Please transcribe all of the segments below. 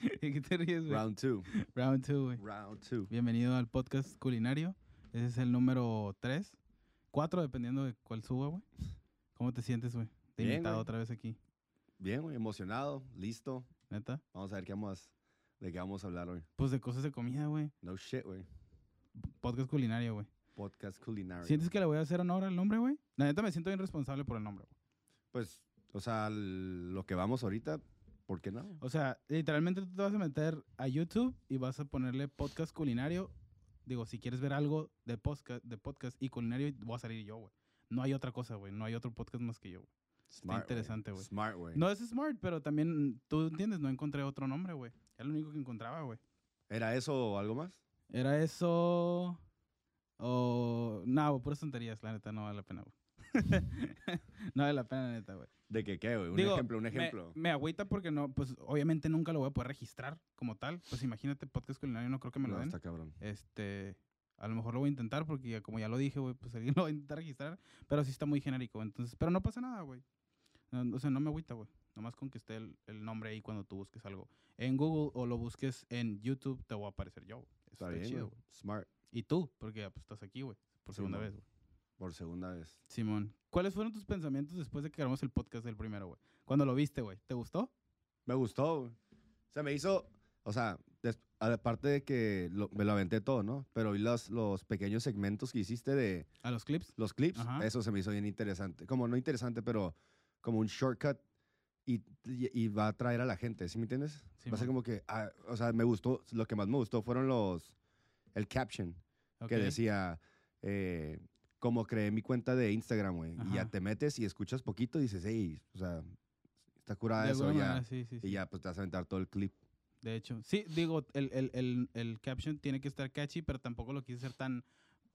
¿De qué te ríes, güey? Round two. Round 2, güey. Round two. Bienvenido al podcast culinario. Ese es el número 3. 4, dependiendo de cuál suba, güey. ¿Cómo te sientes, güey? Te he Bien, invitado güey. otra vez aquí. Bien, güey, emocionado, listo. ¿Neta? Vamos a ver qué vamos, de qué vamos a hablar hoy. Pues de cosas de comida, güey. No shit, güey. Podcast culinario, güey. Podcast culinario. ¿Sientes que le voy a hacer honor al nombre, güey? La neta me siento bien responsable por el nombre, güey. Pues, o sea, lo que vamos ahorita, ¿por qué no? O sea, literalmente tú te vas a meter a YouTube y vas a ponerle podcast culinario. Digo, si quieres ver algo de podcast, de podcast y culinario, voy a salir yo, güey. No hay otra cosa, güey. No hay otro podcast más que yo. güey. Smart, interesante, güey. Smart, güey. No es smart, pero también, tú entiendes, no encontré otro nombre, güey. Era lo único que encontraba, güey. ¿Era eso o algo más? Era eso. O. No, güey, puras tonterías, la neta, no vale la pena, güey. no vale la pena, neta, güey. ¿De qué qué, güey? Un Digo, ejemplo, un me- ejemplo. Me, agüita porque no, pues obviamente nunca lo voy a poder registrar como tal. Pues imagínate, podcast culinario, no creo que me lo no, den. está cabrón. Este. A lo mejor lo voy a intentar porque, ya- como ya lo dije, güey, pues alguien lo va a intentar registrar. Pero sí está muy genérico, entonces. Pero no pasa nada, güey. No, o sea, no me agüita, güey. Nomás con que esté el, el nombre ahí cuando tú busques algo. En Google o lo busques en YouTube, te voy a aparecer yo. Eso Está está, bien, chido, güey. Smart. Y tú, porque ya, pues, estás aquí, güey. Por Sí, segunda vez, güey. Por segunda vez. Simón, ¿cuáles fueron tus pensamientos después de que grabamos el podcast del primero, güey? Cuando lo viste, güey. ¿Te gustó? Me gustó, güey. O sea, me hizo, o sea, aparte de que lo- me lo aventé todo, ¿no? Pero vi los, los pequeños segmentos que hiciste de ¿A los clips? los clips, Ajá. eso se me hizo bien interesante. Como no interesante, pero como un shortcut y, y, va a atraer a la gente, ¿sí me entiendes? va a ser como que, ah, o sea, me gustó, lo que más me gustó fueron los, el caption que Ok. decía, eh, como creé mi cuenta de Instagram, güey. Y ya te metes y escuchas poquito y dices, hey, o sea, está curada De eso, ya. manera, sí, sí, sí. Y ya, pues te vas a aventar todo el clip. De hecho, sí, digo, el, el, el, el caption tiene que estar catchy, pero tampoco lo quise hacer tan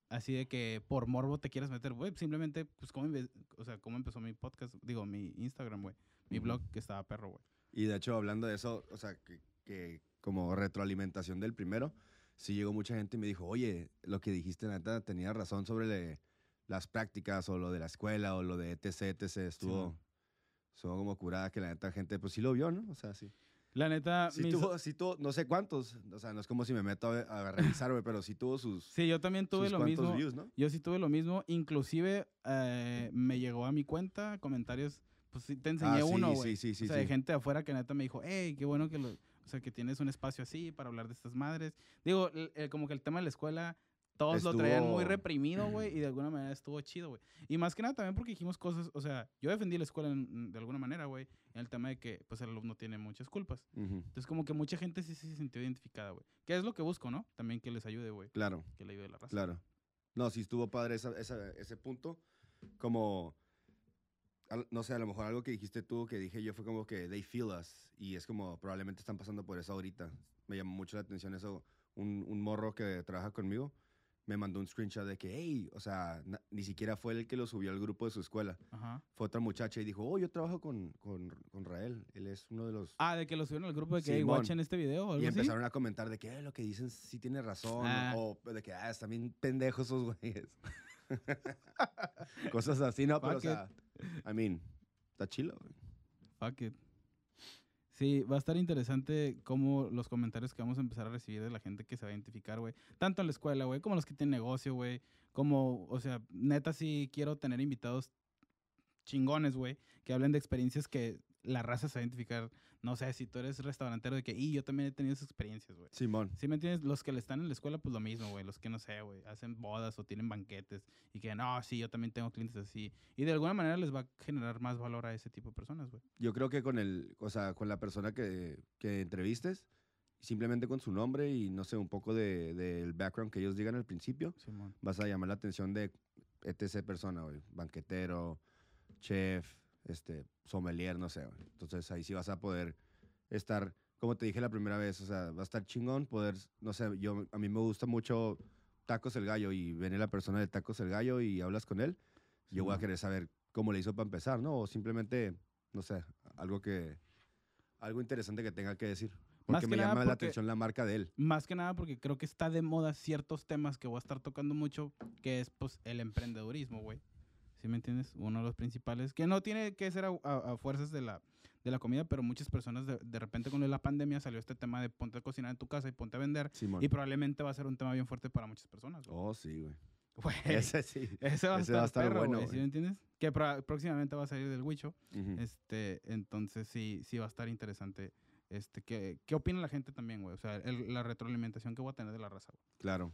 así de que por morbo te quieras meter, güey. Simplemente, pues, cómo, o sea, cómo empezó mi podcast, digo, mi Instagram, güey. Mi blog que estaba perro, güey. Y de hecho, hablando de eso, o sea, que, que como retroalimentación del primero, sí llegó mucha gente y me dijo, oye, lo que dijiste, neta, tenía razón sobre le- las prácticas o lo de la escuela o lo de etc, etc. Estuvo, man. estuvo como curada que la neta gente, pues sí lo vio, ¿no? O sea, sí. La neta, Sí mis- tuvo, sí tuvo, no sé cuántos, o sea, no es como si me meto a, a revisar, güey, pero sí tuvo sus, sí, yo también tuve lo mismo. views, ¿no? Yo sí tuve lo mismo. Inclusive eh, me llegó a mi cuenta comentarios. Pues sí, te enseñé Ah, sí, uno, sí, güey. sí, sí, o sea, de sí. gente de afuera que neta me dijo, hey, qué bueno que lo, o sea, que tienes un espacio así para hablar de estas madres. Digo, el- como que el tema de la escuela, todos lo traían muy reprimido, güey, y de alguna manera estuvo chido, güey. Y más que nada también porque dijimos cosas, o sea, yo defendí la escuela en- de alguna manera, güey, en el tema de que, pues, el alumno tiene muchas culpas. Entonces, como que mucha gente sí se sintió identificada, güey. Que es lo que busco, ¿no? También que les ayude, güey. Claro. Que le ayude la raza. Claro. No, sí estuvo padre esa- esa- ese punto. Como, al- no sé, a lo mejor algo que dijiste tú, que dije yo, fue como que they feel us. Y es como, probablemente están pasando por eso ahorita. Me llamó mucho la atención eso. Un, un morro que trabaja conmigo me mandó un screenshot de que, hey, o sea, ni siquiera fue el que lo subió al grupo de su escuela. Ajá. Fue otra muchacha y dijo, oh, yo trabajo con, con, con Rael. Él es uno de los... Ah, de que lo subieron al grupo de que, hey, watchen este video o algo Y así. empezaron a comentar de que "Eh, lo que dicen sí tiene razón. Ah. O de que ah, están bien pendejos esos güeyes. Cosas así, ¿no? Pero, o sea, I mean, está chilo, güey. Fuck it. Sí, va a estar interesante cómo los comentarios que vamos a empezar a recibir de la gente que se va a identificar, güey. Tanto en la escuela, güey, como los que tienen negocio, güey. Como, o sea, neta sí quiero tener invitados chingones, güey, que hablen de experiencias que la raza se va a identificar. No sé, si tú eres restaurantero de que, y yo también he tenido esas experiencias, güey. Simón. ¿Sí me entiendes? Los que le están en la escuela, pues lo mismo, güey. Los que no sé, güey, hacen bodas o tienen banquetes y que, no, sí, yo también tengo clientes así. Y de alguna manera les va a generar más valor a ese tipo de personas, güey. Yo creo que con el, o sea, con la persona que, que entrevistes, simplemente con su nombre y no sé, un poco de- del background que ellos digan al principio, Simón. vas a llamar la atención de etc persona, güey. Banquetero, chef, este, sommelier, no sé, güey. Entonces ahí sí vas a poder estar, como te dije la primera vez, o sea, va a estar chingón poder, no sé, yo, a mí me gusta mucho Tacos el Gallo y viene la persona de Tacos el Gallo y hablas con él, yo voy a querer saber cómo le hizo para empezar, ¿no? O simplemente, no sé, algo que, algo interesante que tenga que decir. Porque que me llama la porque- atención la marca de él. Más que nada porque creo que está de moda ciertos temas que voy a estar tocando mucho, que es pues el emprendedurismo, güey. ¿Sí me entiendes? Uno de los principales, que no tiene que ser a, a- a fuerzas de la de la comida, pero muchas personas de, de repente con la pandemia salió este tema de ponte a cocinar en tu casa y ponte a vender. Simón. Y probablemente va a ser un tema bien fuerte para muchas personas. güey. Oh, sí, güey. Güey, Ese sí. ese va a ese estar, va a estar perro, bueno, güey, ¿sí me entiendes? Que pro- próximamente va a salir del Huicho. Ujú. Este, entonces sí, sí va a estar interesante. Este, ¿qué, qué opina la gente también, güey? O sea, el- la retroalimentación que voy a tener de la raza, güey. Claro.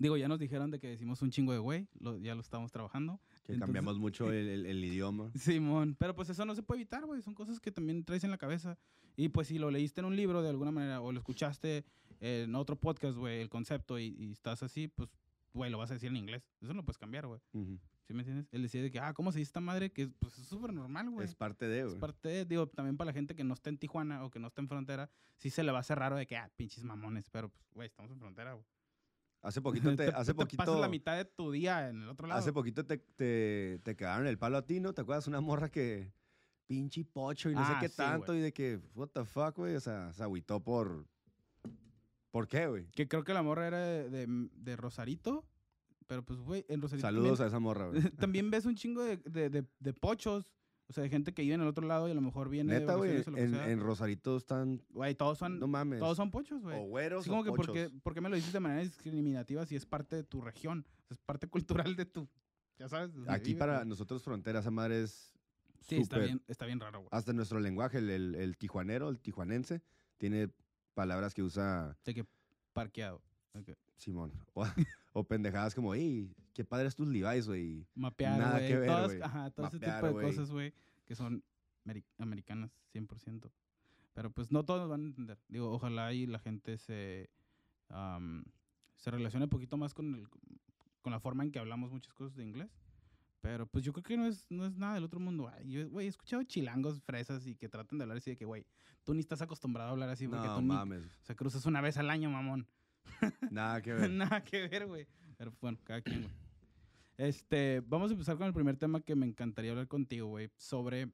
Digo, ya nos dijeron de que decimos un chingo de güey, lo- ya lo estamos trabajando. Que Entonces- cambiamos mucho el, el- el idioma. Simón, pero pues eso no se puede evitar, güey. Son cosas que también traes en la cabeza. Y pues si lo leíste en un libro de alguna manera o lo escuchaste en otro podcast, güey, el concepto y, y estás así, pues, güey, lo vas a decir en inglés. Eso no lo puedes cambiar, güey. ¿Sí me entiendes? Él decía de que, ah, ¿cómo se dice esta madre? Que pues es súper normal, güey. Es parte de, Es güey. parte de, digo, también para la gente que no está en Tijuana o que no está en frontera, sí se le va a hacer raro de que, ah, pinches mamones, pero pues, güey, estamos en frontera, güey. Hace poquito te, hace pasas poquito, la mitad de tu día en el otro lado. hace poquito te, te, te cagaron el palo a ti, ¿no? ¿Te acuerdas? Una morra que pinche pocho y no sé Ah, qué sí, tanto güey. y de que, what the fuck, güey. O sea, se agüitó por... ¿Por qué, güey? Que creo que la morra era de, de- de Rosarito, pero pues, güey, en Rosarito Saludos también, a esa morra, güey. también ves un chingo de, de- de pochos, o sea, de gente que vive en el otro lado y a lo mejor viene Neta, de güey, o en, en Rosarito están... Güey, todos son, No mames. todos son pochos, güey. o güeros Así o como que, ¿por pochos. qué, por qué me lo dices de manera discriminativa si es parte de tu región? Es parte cultural de tu, ya sabes. Aquí para nosotros frontera, esa madre es Sí, está bien, está bien raro, güey. Hasta nuestro lenguaje, el, el, el tijuanero, el tijuanense, tiene palabras que usa De que parqueado. Simón. O, pendejadas como, ey, qué padres tus Levi's, güey. Mapear, Nada güey. que ver, todas-. Ajá, todo ese Mapear, tipo de güey. cosas, güey, que son ameri- americanas 100%. Pero pues no todos van a entender. Digo, ojalá y la gente se, am, se relacione un poquito más con, el, con la forma en que hablamos muchas cosas de inglés. Pero pues yo creo que no es, no es nada del otro mundo. Ay, Yo, güey, he escuchado chilangos, fresas y que tratan de hablar así de que, güey, tú ni estás acostumbrado a hablar así porque no tú ni... mames. O sea, cruzas una vez al año, mamón. Nada que ver. Nada que ver, güey. Pero bueno, cada quien, güey. Este, vamos a empezar con el primer tema que me encantaría hablar contigo, güey. Sobre,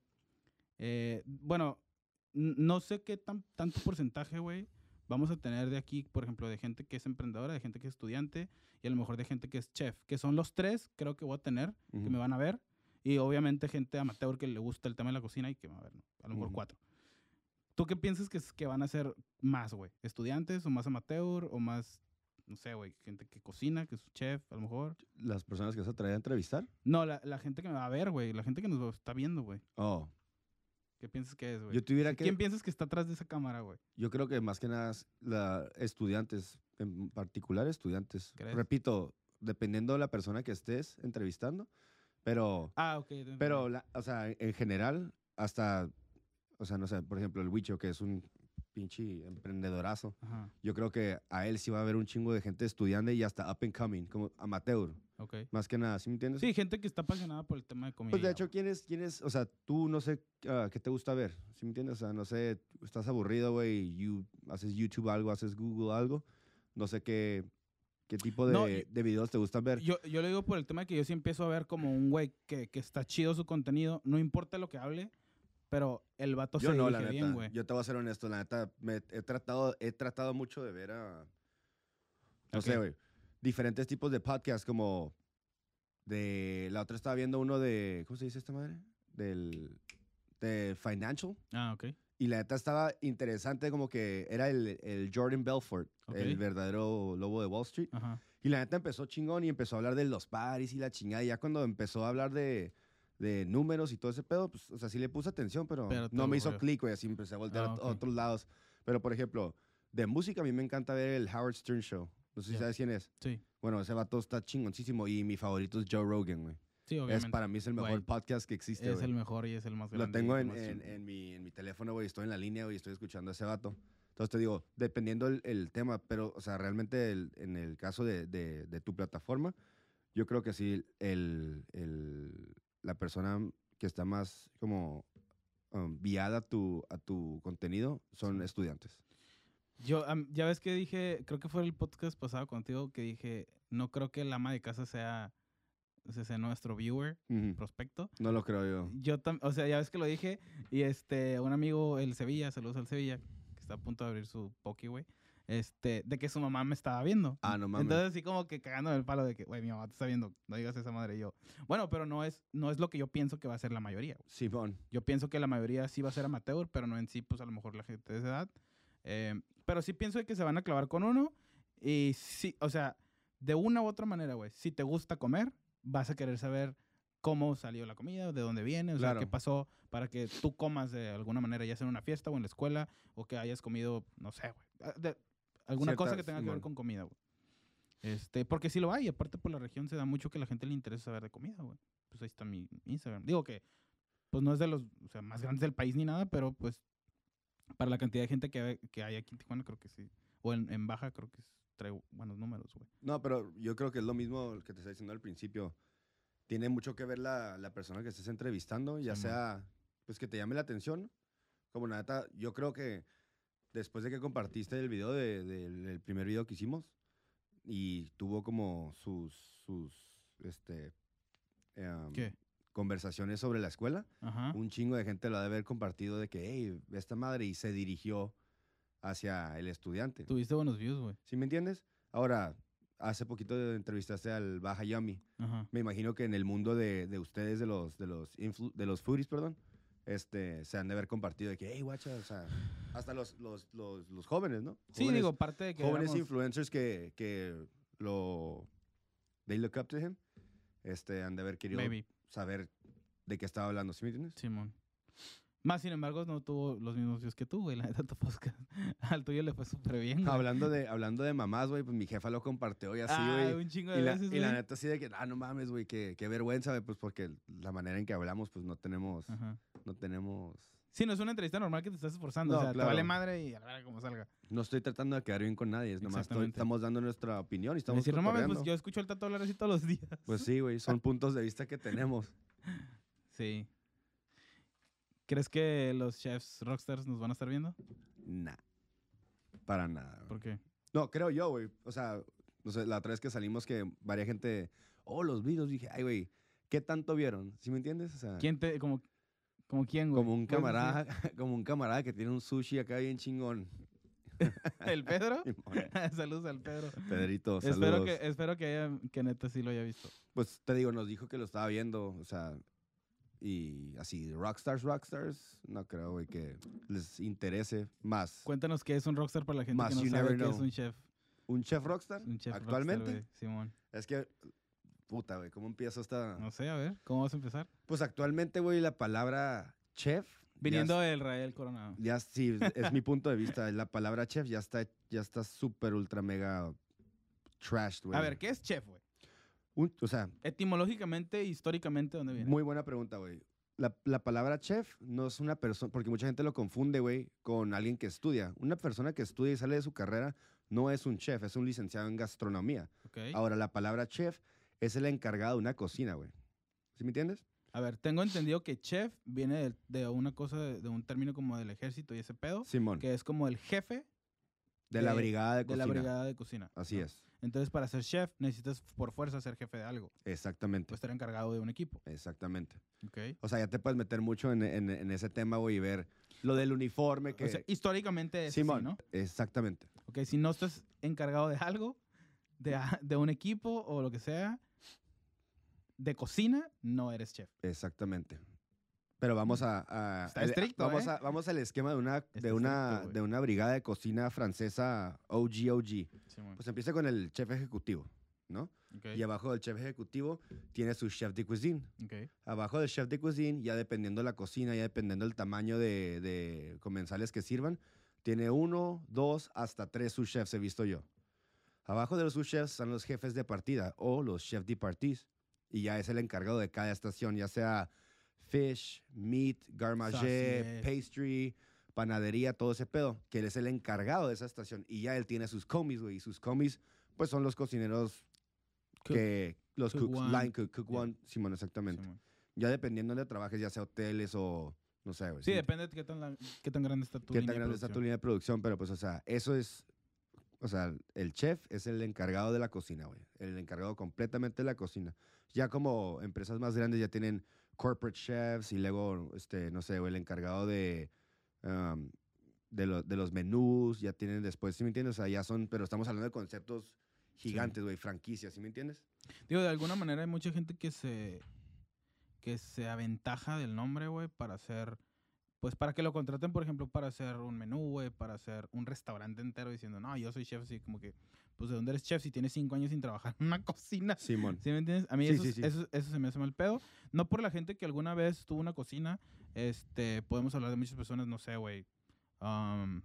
eh, bueno, no sé qué tan, tanto porcentaje, güey, vamos a tener de aquí, por ejemplo, de gente que es emprendedora, de gente que es estudiante y a lo mejor de gente que es chef, que son los tres, creo que voy a tener, que Ujú. me van a ver. Y obviamente gente amateur que le gusta el tema de la cocina y que me va a ver, ¿no? A lo mejor Ujú. cuatro. ¿Tú qué piensas que, es- que van a ser más, güey? ¿Estudiantes o más amateur o más, no sé, güey, gente que cocina, que es chef, a lo mejor? Las personas que vas a traer a entrevistar. No, la, la gente que me va a ver, güey, la gente que nos está viendo, güey. Oh, ¿Qué piensas que es, güey? yo tuviera que... ¿Quién piensas que está atrás de esa cámara, güey? Yo creo que más que nada la, estudiantes, en particular estudiantes. ¿Crees? Repito, dependiendo de la persona que estés entrevistando, pero, Ah, ok. pero la- o sea, en general, hasta, o sea, no sé, por ejemplo, el Huicho, que es un pinche emprendedorazo, Ajá, yo creo que a él sí va a haber un chingo de gente estudiando y hasta up and coming, como amateur, más que nada, ¿sí me entiendes? Sí, gente que está apasionada por el tema de comida. Pues de hecho, ¿quién es, quién es, o sea, tú no sé ah, qué te gusta ver, ¿sí me entiendes? O sea, no sé, estás aburrido, güey, you, haces YouTube algo, haces Google algo, no sé qué, qué tipo de, No, de videos te gustan ver. Yo, yo lo digo por el tema de que yo sí empiezo a ver como un güey que, que está chido su contenido, no importa lo que hable, pero el vato Yo se no, la neta, bien, güey. yo te voy a ser honesto, la neta, me, he, tratado, he tratado mucho de ver a, no sé, güey, diferentes tipos de podcasts como de, la otra estaba viendo uno de, ¿cómo se dice esta madre? Del, de Financial. Ah, ok. Y la neta estaba interesante, como que era el, el Jordan Belfort, el Ok. verdadero lobo de Wall Street. Ajá. Y la neta empezó chingón y empezó a hablar de los paris y la chingada. Y ya cuando empezó a hablar de, de números y todo ese pedo, pues, o sea, sí le puse atención, pero, Pero no me hizo clic, güey. Así empecé a voltear Ah, a- ok. a otros lados. Pero, por ejemplo, de música a mí me encanta ver el Howard Stern Show. No sé si Ya. sabes quién es. Sí, Bueno, ese vato está chingoncísimo y mi favorito es Joe Rogan, güey. sí, Es, obviamente. para mí es el mejor Güey, podcast que existe, es güey. el mejor y es el más Lo grande. tengo y el en, en, en mi, en mi teléfono, güey. Estoy en la línea, güey. Estoy escuchando a ese vato. Entonces te digo, dependiendo el, el tema, pero, o sea, realmente el- en el caso de, de- de tu plataforma, yo creo que sí, el, el- la persona que está más como um, viada a tu, a tu contenido son Sí. estudiantes. Yo, am, ya ves que dije, creo que fue el podcast pasado contigo que dije, no creo que el ama de casa sea, sea, nuestro viewer, prospecto. No lo creo yo. Yo o sea, ya ves que lo dije y este, un amigo, el Sevilla, saludos al Sevilla, que está a punto de abrir su Poki, güey. Este, de que su mamá me estaba viendo. Ah, no mames. Entonces así como que cagándome el palo de que, güey, mi mamá te está viendo, no digas esa madre y yo. Bueno, pero no es, no es lo que yo pienso que va a ser la mayoría. güey. Simón. Yo pienso que la mayoría sí va a ser amateur, pero no en sí, pues a lo mejor la gente de esa edad. Eh, pero sí pienso que se van a clavar con uno. Y sí, o sea, de una u otra manera, güey. Si te gusta comer, vas a querer saber cómo salió la comida, de dónde viene, o sea, Claro. qué pasó para que tú comas de alguna manera, ya sea en una fiesta o en la escuela, o que hayas comido, no sé, güey. Alguna cosa que Ciertas- tenga que ver con comida, güey. Este, porque sí lo hay, aparte por la región se da mucho que a la gente le interesa saber de comida, güey. Pues ahí está mi Instagram. Digo que, pues no es de los, o sea, más grandes del país ni nada, pero pues para la cantidad de gente que, hay- que hay aquí en Tijuana, creo que sí. O en, en Baja, creo que trae buenos números, güey. No, pero yo creo que es lo mismo que te estaba diciendo al principio. Tiene mucho que ver la, la persona que estés entrevistando, ya Simón. sea, pues que te llame la atención. Como neta, yo creo que después de que compartiste el video de- del el primer video que hicimos y tuvo como sus, sus, este, em, ¿Qué? conversaciones sobre la escuela, Ajá. un chingo de gente lo ha de haber compartido de que, hey, esta madre, y se dirigió hacia el estudiante. Tuviste buenos views, güey. ¿Sí me entiendes? Ahora, hace poquito entrevistaste al Baja Yummy. Ajá. Me imagino que en el mundo de, de ustedes, de los, de los, influ- de los foodies, perdón, este, se han de haber compartido de que, hey, guacha, o sea, hasta los, los, los, los jóvenes, ¿no? Sí, digo, parte de que jóvenes influencers que, que lo, they look up to him, este, han de haber querido Maybe, saber de qué estaba hablando, ¿sí me entiendes? Simón. Más, sin embargo, no tuvo los mismos views que tú, güey, la neta, tu podcast. Al tuyo le fue súper bien, güey. Hablando de, hablando de mamás, güey, pues mi jefa lo compartió y así, Ay, güey. un chingo de Y la, y la neta así de que, ah, no mames, güey, qué, qué vergüenza, güey, pues porque la manera en que hablamos, pues no tenemos, Ajá. No tenemos, Sí, no es una entrevista normal que te estás esforzando. No, o sea, claro. te vale madre y a la verga como salga. no estoy tratando de quedar bien con nadie, es nomás estoy- estamos dando nuestra opinión y estamos Decir, no mames, pues cotorreando". yo escucho al tato hablar así todos los días. Pues sí, güey, son puntos de vista que tenemos. Sí. ¿Crees que los chefs rockstars nos van a estar viendo? Nah, para nada. güey. ¿Por qué? No, creo yo, güey, o sea, no sé, la otra vez que salimos que varia gente, oh, los videos, dije, ay, güey, ¿qué tanto vieron? ¿Sí me entiendes? O sea, ¿Quién te, como, como quién, güey? como un camarada, como un camarada que tiene un sushi acá bien chingón. ¿El Pedro? Saludos al Pedro. Pedrito, saludos. Espero que, espero que, haya, que neta sí lo haya visto. Pues te digo, nos dijo que lo estaba viendo, o sea, y así, rockstars, rockstars, no creo, güey, que les interese más. Cuéntanos qué es un rockstar para la gente Más que no sabe qué es un chef. ¿Un chef rockstar? Un chef rockstar, ¿Actualmente? güey, Simón. es que, puta, güey, ¿cómo empiezo esta...? No sé, a ver, ¿cómo vas a empezar? Pues actualmente, güey, la palabra chef... Viniendo del Rael Coronado. Ya sí, es- mi punto de vista. La palabra chef ya está, ya está súper ultra mega trashed, güey. A ver, ¿qué es chef, güey? O sea, Etimológicamente, históricamente, ¿dónde viene? muy buena pregunta, güey. La, la palabra chef no es una persona, porque mucha gente lo confunde, güey, con alguien que estudia. Una persona que estudia y sale de su carrera no es un chef, es un licenciado en gastronomía. Ok. Ahora, la palabra chef es el encargado de una cocina, güey. ¿Sí me entiendes? A ver, tengo entendido que chef viene de, de una cosa, de, de un término como del ejército y ese pedo, Simón. que es como el jefe De, la de- brigada de de cocina. la brigada de cocina. Así ¿no? es. Entonces, para ser chef, necesitas por fuerza ser jefe de algo. Exactamente. Pues estar encargado de un equipo. Exactamente. Ok. O sea, ya te puedes meter mucho en, en- en ese tema, güey, y ver lo del uniforme que... O sea, históricamente es así, Simón, ¿no? exactamente. Ok, si no estás encargado de algo, de, de un equipo o lo que sea, de cocina, no eres chef. Exactamente. Pero vamos a... a- Está el- estricto, vamos, ¿eh? a- vamos al esquema de una, Está de, una, estricto, de una brigada de cocina francesa OG OG. Simón. Pues empieza con el chef ejecutivo, ¿no? Y abajo del chef ejecutivo tiene su chef de cuisine. ok. Abajo del chef de cuisine, ya dependiendo de la cocina, ya dependiendo del tamaño de, de comensales que sirvan, tiene uno, dos, hasta tres sous-chefs, he visto yo. Abajo de los sous-chefs están los jefes de partida o los chefs de partis. Y ya es el encargado de cada estación, ya sea fish, meat, garmagé, Saucier. pastry, panadería, todo ese pedo, que él es el encargado de esa estación. Y ya él tiene sus comis, güey. Y sus comis, pues son los cocineros Cook, que... Los cook cooks, one. line cook, cook Yeah. one, Simón, exactamente. Simón. Ya dependiendo de donde trabajes, ya sea hoteles o no sé, güey. Sí, ¿sí? depende de qué tan, la- qué tan grande está tu qué línea tan de grande está tu línea de producción, pero pues, o sea, eso es, o sea, el chef es el encargado de la cocina, güey. El encargado completamente de la cocina. Ya como empresas más grandes ya tienen corporate chefs y luego, este, no sé, el encargado de, um, de, lo- de los menús, ya tienen después, ¿sí me entiendes? O sea, ya son, pero estamos hablando de conceptos gigantes, güey, franquicias, ¿sí me entiendes? Digo, de alguna manera hay mucha gente que se que se aventaja del nombre, güey, para hacer pues para que lo contraten, por ejemplo, para hacer un menú, güey, para hacer un restaurante entero diciendo, "No, yo soy chef", así como que pues de dónde eres chef si tienes cinco años sin trabajar en una cocina. Simón. ¿Sí me entiendes? A mí Sí, eso, sí, es- sí. Eso, eso se me hace mal pedo. No por la gente que alguna vez tuvo una cocina. Este, podemos hablar de muchas personas, no sé, güey. um,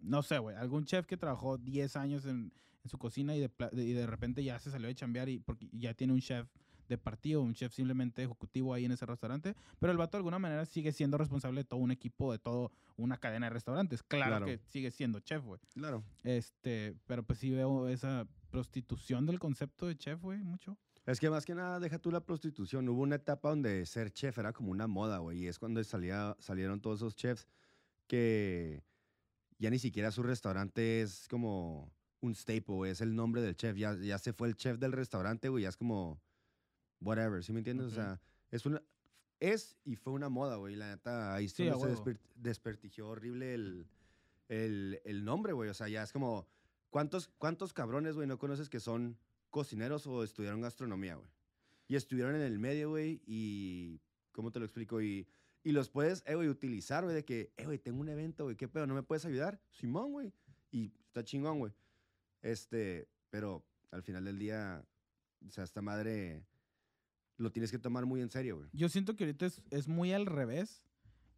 no sé, güey. Algún chef que trabajó 10 años en, en su cocina y de- y de repente ya se salió de chambear y porque ya tiene un chef de partido, un chef simplemente ejecutivo ahí en ese restaurante. Pero el vato de alguna manera sigue siendo responsable de todo un equipo, de toda una cadena de restaurantes. Claro, Claro. que sigue siendo chef, güey. Claro. Este, pero pues sí veo esa prostitución del concepto de chef, güey, mucho. Es que más que nada, deja tú la prostitución. Hubo una etapa donde ser chef era como una moda, güey. Y es cuando salía, salieron todos esos chefs que ya ni siquiera su restaurante es como un staple, güey. Es el nombre del chef. Ya, ya se fue el chef del restaurante, güey. Ya es como whatever, ¿sí me entiendes? O sea, es una... Es y fue una moda, güey. La neta, ahí Sí, se desper- despertigió horrible el, el, el nombre, güey. O sea, ya es como... ¿Cuántos, cuántos cabrones, güey, no conoces que son cocineros o estudiaron gastronomía, güey? Y estuvieron en el medio, güey, y... ¿Cómo te lo explico? Y, y los puedes, eh, güey, utilizar, güey, de que, eh, güey, tengo un evento, güey, ¿qué pedo? ¿No me puedes ayudar? Simón, güey. Y está chingón, güey. Este, pero al final del día, o sea, esta madre lo tienes que tomar muy en serio, güey. Yo siento que ahorita es, es muy al revés.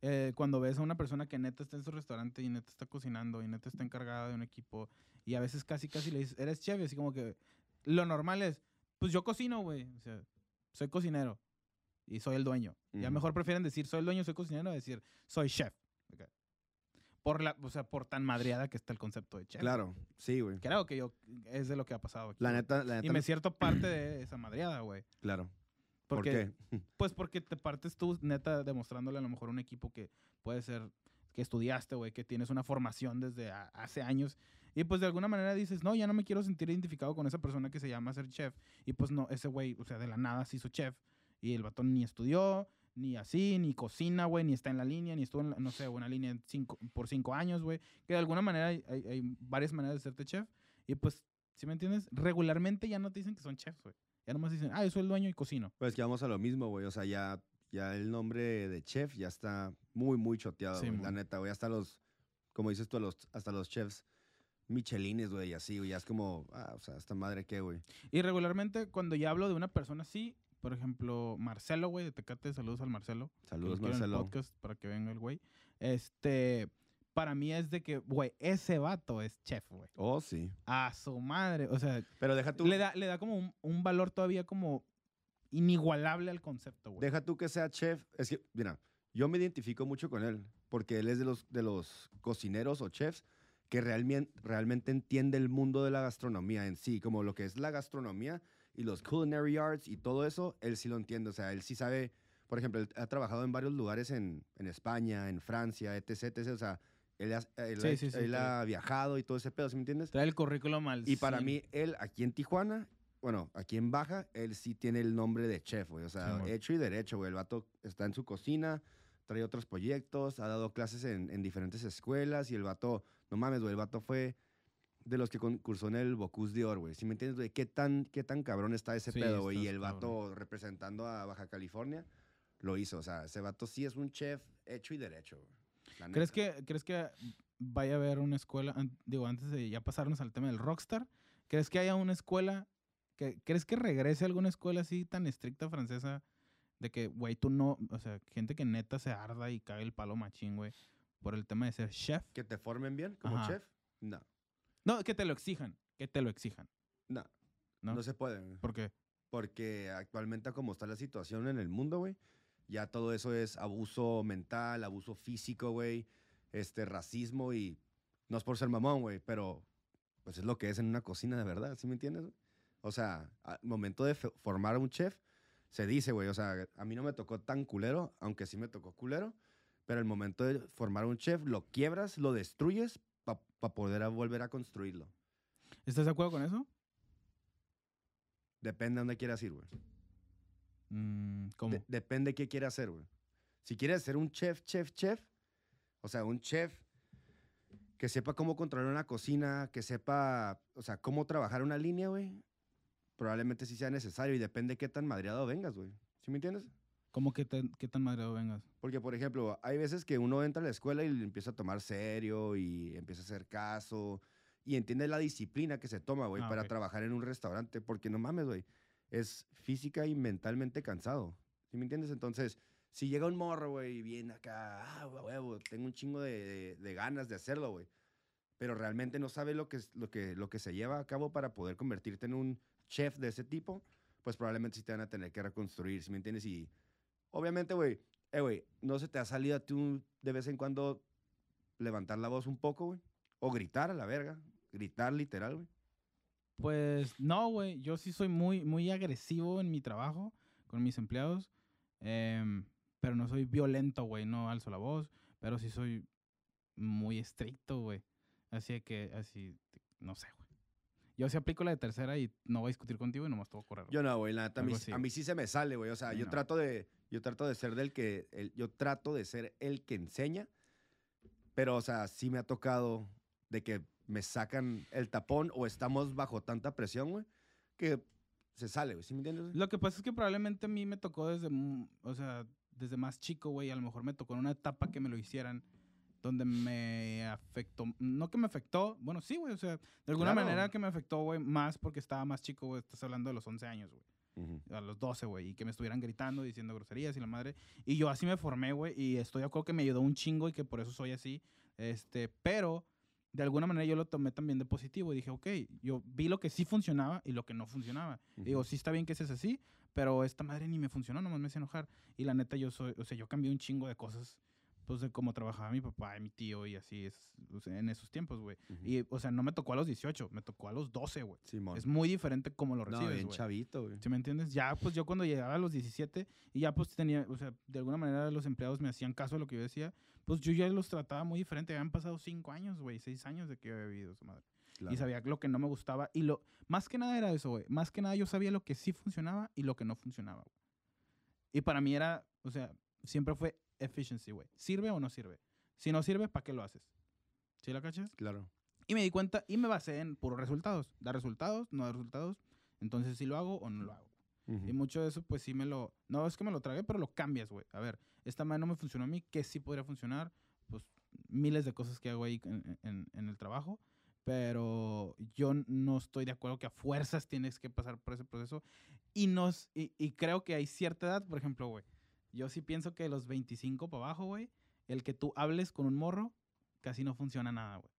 eh, cuando ves a una persona que neta está en su restaurante y neta está cocinando y neta está encargada de un equipo y a veces casi casi le dices, eres chef, y así como que lo normal es, pues yo cocino, güey. O sea, soy cocinero y soy el dueño. Ya Ujú. mejor prefieren decir soy el dueño, soy cocinero, a decir soy chef. Ok. Por la, o sea, por tan madreada que está el concepto de chef. Claro, sí, güey. Creo que yo es de lo que ha pasado aquí. La neta, la neta. Y me siento parte de esa madreada, güey. Claro. ¿Por qué? Pues porque te partes tú, neta, demostrándole a lo mejor un equipo que puede ser, que estudiaste, güey, que tienes una formación desde a- hace años. Y pues de alguna manera dices, no, ya no me quiero sentir identificado con esa persona que se llama ser chef. Y pues no, ese güey, o sea, de la nada se hizo chef. Y el batón ni estudió, ni así, ni cocina, güey, ni está en la línea, ni estuvo en, la- no sé, una línea cinco, por cinco años, güey. Que de alguna manera hay, hay- hay varias maneras de serte chef. Y pues, ¿sí me entiendes? Regularmente ya no te dicen que son chefs, güey. Ya nomás dicen, ah, yo soy el dueño y cocino. Pues que vamos a lo mismo, güey. O sea, ya, ya el nombre de chef ya está muy, muy choteado, Sí, güey. La neta, güey. Hasta los, como dices tú, los, hasta los chefs michelines, güey, y así, güey. Ya es como, ah, o sea, esta madre qué, güey. Y regularmente cuando ya hablo de una persona así, por ejemplo, Marcelo, güey, de Tecate, saludos al Marcelo. Saludos, quiero en el Marcelo. podcast para que venga el güey. Este, para mí es de que, güey, ese vato es chef, güey. Oh, sí. A su madre, o sea, Pero deja tú, le da, le da como un, un valor todavía como inigualable al concepto, güey. deja tú que sea chef. Es que, mira, yo me identifico mucho con él, porque él es de los, de los cocineros o chefs que realmente, realmente entiende el mundo de la gastronomía en sí, como lo que es la gastronomía y los culinary arts y todo eso, él sí lo entiende. O sea, él sí sabe, por ejemplo, él ha trabajado en varios lugares en, en España, en Francia, etc, etc. O sea, él, ha, él Sí, ha- sí, sí, él sí. ha viajado y todo ese pedo, ¿sí me entiendes? Trae el currículum al Y para 100. mí, él aquí en Tijuana, bueno, aquí en Baja, él sí tiene el nombre de chef, güey. O sea, hecho y derecho, güey. El vato está en su cocina, trae otros proyectos, ha dado clases en, en diferentes escuelas y el vato, no mames, güey, el vato fue de los que concursó en el Bocuse d'Or, güey. ¿Sí me entiendes, güey? ¿Qué tan, ¿Qué tan cabrón está ese pedo, güey? Y el vato representando a Baja California lo hizo. O sea, ese vato sí es un chef hecho y derecho, güey. ¿Crees que, ¿Crees que vaya a haber una escuela, digo, antes de ya pasarnos al tema del rockstar, ¿crees que haya una escuela, que, ¿crees que regrese alguna escuela así tan estricta francesa de que, güey, tú no, o sea, gente que neta se arda y cae el palo machín, güey, por el tema de ser chef? ¿Que te formen bien como Ajá. chef? No, No, que te lo exijan, que te lo exijan, no, ¿no? no, se puede. ¿Por qué? Porque actualmente como está la situación en el mundo, güey, ya todo eso es abuso mental, abuso físico, güey, este, racismo y no es por ser mamón, güey, pero pues es lo que es en una cocina de verdad, ¿sí me entiendes? O sea, al momento de formar a un chef, se dice, güey, o sea, a mí no me tocó tan culero, aunque sí me tocó culero, pero el momento de formar a un chef, lo quiebras, lo destruyes para poder a- volver a construirlo. ¿Estás de acuerdo con eso? Depende de dónde quieras ir, güey. Mm, ¿Cómo? De- depende qué quiere hacer, güey. Si quieres ser un chef, chef, chef, o sea, un chef que sepa cómo controlar una cocina, que sepa, o sea, cómo trabajar una línea, güey, probablemente sí sea necesario y depende qué tan madreado vengas, güey. ¿Sí me entiendes? ¿Cómo que te- qué tan madreado vengas? Porque, por ejemplo, hay veces que uno entra a la escuela y le empieza a tomar serio y empieza a hacer caso y entiende la disciplina que se toma, güey, Ah, para ok. trabajar en un restaurante. Porque no mames, güey, es física y mentalmente cansado. ¿Sí me entiendes? Entonces, si llega un morro, güey, y viene acá, ah, hue- huevo, tengo un chingo de, ganas de hacerlo, güey. Pero realmente no sabe lo que, lo, que, lo que se lleva a cabo para poder convertirte en un chef de ese tipo, pues probablemente sí te van a tener que reconstruir, ¿sí me entiendes? Y obviamente, güey, eh, güey, ¿no se te ha salido a un- de vez en cuando levantar la voz un poco, güey? O gritar a la verga. Gritar literal, güey. Pues no, güey. Yo sí soy muy, muy agresivo en mi trabajo con mis empleados. em, pero no soy violento, güey. No alzo la voz. Pero sí soy muy estricto, güey. Así que, así, no sé, güey. Yo sí aplico la de tercera y no voy a discutir contigo y nomás te voy a correr. Yo no, güey, la neta, a mí, a mí sí se me sale, güey. O sea, Sí, yo no. trato de yo trato de ser del que el- yo trato de ser el que enseña, pero o sea, sí me ha tocado de que me sacan el tapón o estamos bajo tanta presión, güey, que se sale, güey. ¿Sí me entiendes? güey? Lo que pasa es que probablemente a mí me tocó desde, o sea, desde más chico, güey. A lo mejor me tocó en una etapa que me lo hicieran donde me afectó. No que me afectó, bueno, sí, güey. O sea, de alguna Claro. manera que me afectó, güey, más porque estaba más chico, güey. Estás hablando de los 11 años, güey. A los 12, güey. Y que me estuvieran gritando, diciendo groserías y la madre. Y yo así me formé, güey. Y estoy de acuerdo que me ayudó un chingo y que por eso soy así. Este, pero de alguna manera yo lo tomé también de positivo. Y dije, ok, yo vi lo que sí funcionaba y lo que no funcionaba. Digo, sí está bien que seas así, pero esta madre ni me funcionó, nomás me hace enojar. Y la neta, yo soy, o sea, yo cambié un chingo de cosas, pues de cómo trabajaba mi papá y mi tío y así, es, o sea, en esos tiempos, güey. Ujú. Y, o sea, no me tocó a los 18, me tocó a los 12, güey. Simón. Es muy diferente cómo lo no, recibes, bien güey. chavito, güey. ¿Sí me entiendes? Ya, pues yo cuando llegaba a los 17 y ya pues tenía, o sea, de alguna manera los empleados me hacían caso de lo que yo decía, pues yo ya los trataba muy diferente. Habían pasado 5 años, güey, 6 años de que yo había vivido esa madre. Claro. Y sabía lo que no me gustaba. Y lo, más que nada era eso, güey. Más que nada yo sabía lo que sí funcionaba y lo que no funcionaba, güey. Y para mí era, o sea, siempre fue efficiency, güey. ¿Sirve o no sirve? Si no sirve, ¿para qué lo haces? ¿Sí la cachas? Claro. Y me di cuenta y me basé en puros resultados. Da resultados, no da resultados. Entonces, si lo hago o no lo hago. Ujú. Y mucho de eso, pues sí me lo. No es que me lo tragué, pero lo cambias, güey. A ver, esta madre no me funcionó a mí, que sí podría funcionar. Pues miles de cosas que hago ahí en, en- en el trabajo. Pero yo no estoy de acuerdo que a fuerzas tienes que pasar por ese proceso. Y, nos, y, y creo que hay cierta edad, por ejemplo, güey. Yo sí pienso que los 25 para abajo, güey, el que tú hables con un morro, casi no funciona nada, güey.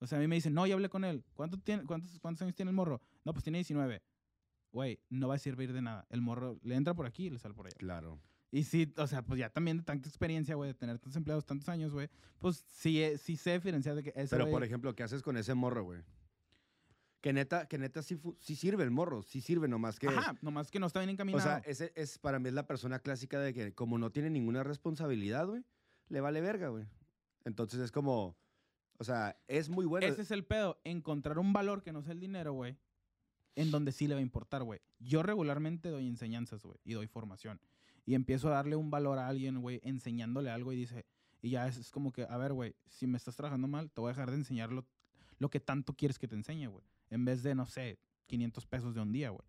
O sea, a mí me dicen, no, ya hablé con él. ¿Cuánto tiene, cuántos, ¿Cuántos años tiene el morro? No, pues tiene 19. Güey, no va a servir de nada. El morro le entra por aquí y le sale por allá. Claro. Y sí, o sea, pues ya también de tanta experiencia, güey, de tener tantos empleados tantos años, güey, pues sí, eh, sí sé diferenciar de que ese Pero, por ejemplo, ¿qué haces con ese morro, güey? Que neta, que neta sí, sí sirve el morro, sí sirve, nomás que... Ajá, nomás que no está bien O encaminado. sea, ese es para mí es la persona clásica de que como no tiene ninguna responsabilidad, güey, le vale verga, güey. Entonces es como, o sea, es muy bueno. Ese es el pedo, encontrar un valor que no sea el dinero, güey, en donde sí le va a importar, güey. Yo regularmente doy enseñanzas, güey, y doy formación. Y empiezo a darle un valor a alguien, güey, enseñándole algo y dice, y ya es, es como que, a ver, güey, si me estás trabajando mal, te voy a dejar de enseñar lo, lo que tanto quieres que te enseñe, güey. En vez de, no sé, 500 pesos de un día, güey.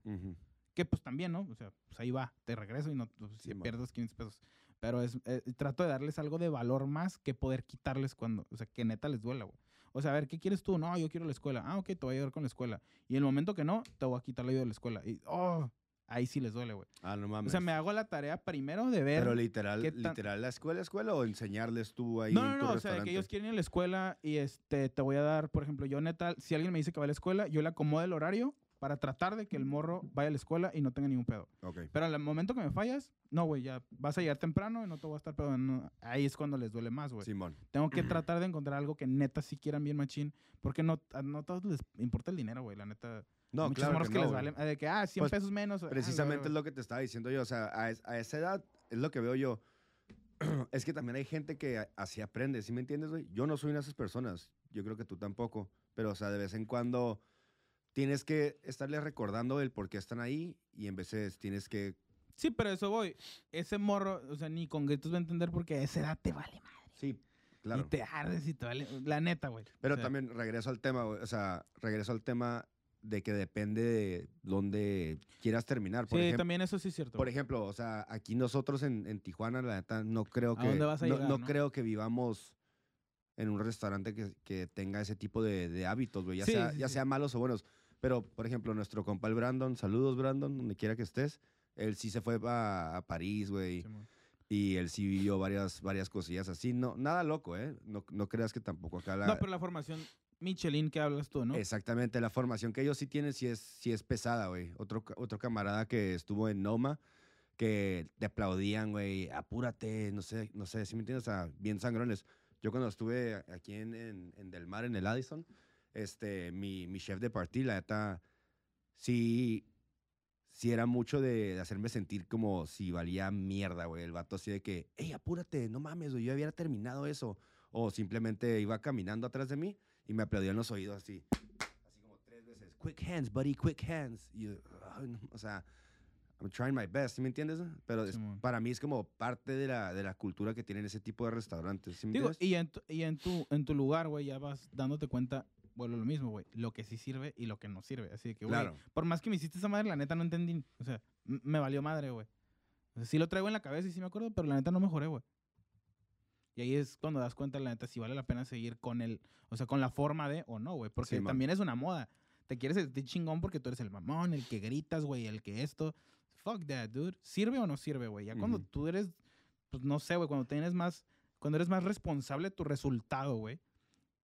Que pues también, ¿no? O sea, pues ahí va, te regreso y no pues, Sí, si man. pierdes 500 pesos. Pero es, eh, trato de darles algo de valor más que poder quitarles cuando, o sea, que neta les duela, güey. O sea, a ver, ¿qué quieres tú? No, yo quiero la escuela. Ah, ok, te voy a ayudar con la escuela. Y el momento que no, te voy a quitar la ayuda de la escuela. Y, oh, ahí sí les duele, güey. Ah, no O mames. sea, me hago la tarea primero de ver. Pero literal, tan- literal, la escuela, escuela o enseñarles tú ahí no, en no, tu no, o sea, de que ellos quieren ir a la escuela y este, te voy a dar, por ejemplo, yo neta, si alguien me dice que va a la escuela, yo le acomodo el horario para tratar de que el morro vaya a la escuela y no tenga ningún pedo. Ok. Pero al momento que me fallas, no, güey, ya vas a llegar temprano y no te voy a estar perdonando. Ahí es cuando les duele más, güey. Simón. Tengo que tratar de encontrar algo que neta sí quieran bien machín, porque no a no todos les importa el dinero, güey, la neta. No, muchos claro morros que, que, no, les vale, de que, ah, 100 Pues, pesos menos. ah, Precisamente es lo que te estaba diciendo yo. O sea, a, a esa edad es lo que veo yo. es que también hay gente que así aprende, ¿sí me entiendes, güey? Yo no soy una de esas personas. Yo creo que tú tampoco. Pero, o sea, de vez en cuando tienes que estarles recordando el por qué están ahí y en veces tienes que... Sí, pero eso voy. Ese morro, o sea, ni con gritos va a entender porque a esa edad te vale madre. Sí, claro. Y te ardes y te vale. La neta, güey. Pero O sea, también regreso al tema, güey. O sea, regreso al tema de que depende de dónde quieras terminar. Por, Sí, ejem- también eso sí es cierto. por ejemplo, o sea, aquí nosotros en, en Tijuana, la neta, no creo ¿A que. dónde vas a no, llegar, no no? creo que vivamos en un restaurante que, que tenga ese tipo de, de hábitos, güey. Ya, Sí, sea, sí, ya sea malos o buenos. Pero, por ejemplo, nuestro compa el Brandon, saludos, Brandon, donde quiera que estés. Él sí se fue a, a París, güey. Y él sí vivió varias, varias cosillas así. No, nada loco, ¿eh? No, no creas que tampoco acá la... No, pero la formación Michelin que hablas tú, ¿no? Exactamente, la formación que ellos sí tienen sí es, sí es pesada, güey. Otro, otro camarada que estuvo en Noma, que te aplaudían, güey, apúrate, no sé, no sé, si me entiendes? O sea, bien sangrones. Yo cuando estuve aquí en, en, en Del Mar, en el Addison, este, mi, mi chef de partida, la neta, sí, sí era mucho de, de hacerme sentir como si valía mierda, güey. El vato así de que, hey, apúrate, no mames, güey, yo había terminado eso. O simplemente iba caminando atrás de mí y me aplaudían los oídos así. Así como tres veces. Quick hands, buddy, quick hands. Y yo, o sea, I'm trying my best, ¿sí me entiendes? Pero es- para mí es como parte de la, de la cultura que tienen ese tipo de restaurantes, ¿sí me Digo, entiendes? y en tu, y en tu, en tu lugar, güey, ya vas dándote cuenta, bueno, lo mismo, güey, lo que sí sirve y lo que no sirve. Así que, güey, Claro. por más que me hiciste esa madre, la neta no entendí. O sea, me valió madre, güey. O sea, sí lo traigo en la cabeza y sí me acuerdo, pero la neta no mejoré, güey. Y ahí es cuando das cuenta, la neta, si vale la pena seguir con el, o sea, con la forma de o no, güey. Porque Sí, también es una moda. Te quieres sentir chingón porque tú eres el mamón, el que gritas, güey, el que esto. Fuck that, dude. ¿Sirve o no sirve, güey? Ya cuando tú eres, pues no sé, güey, cuando tienes más, cuando eres más responsable de tu resultado, güey,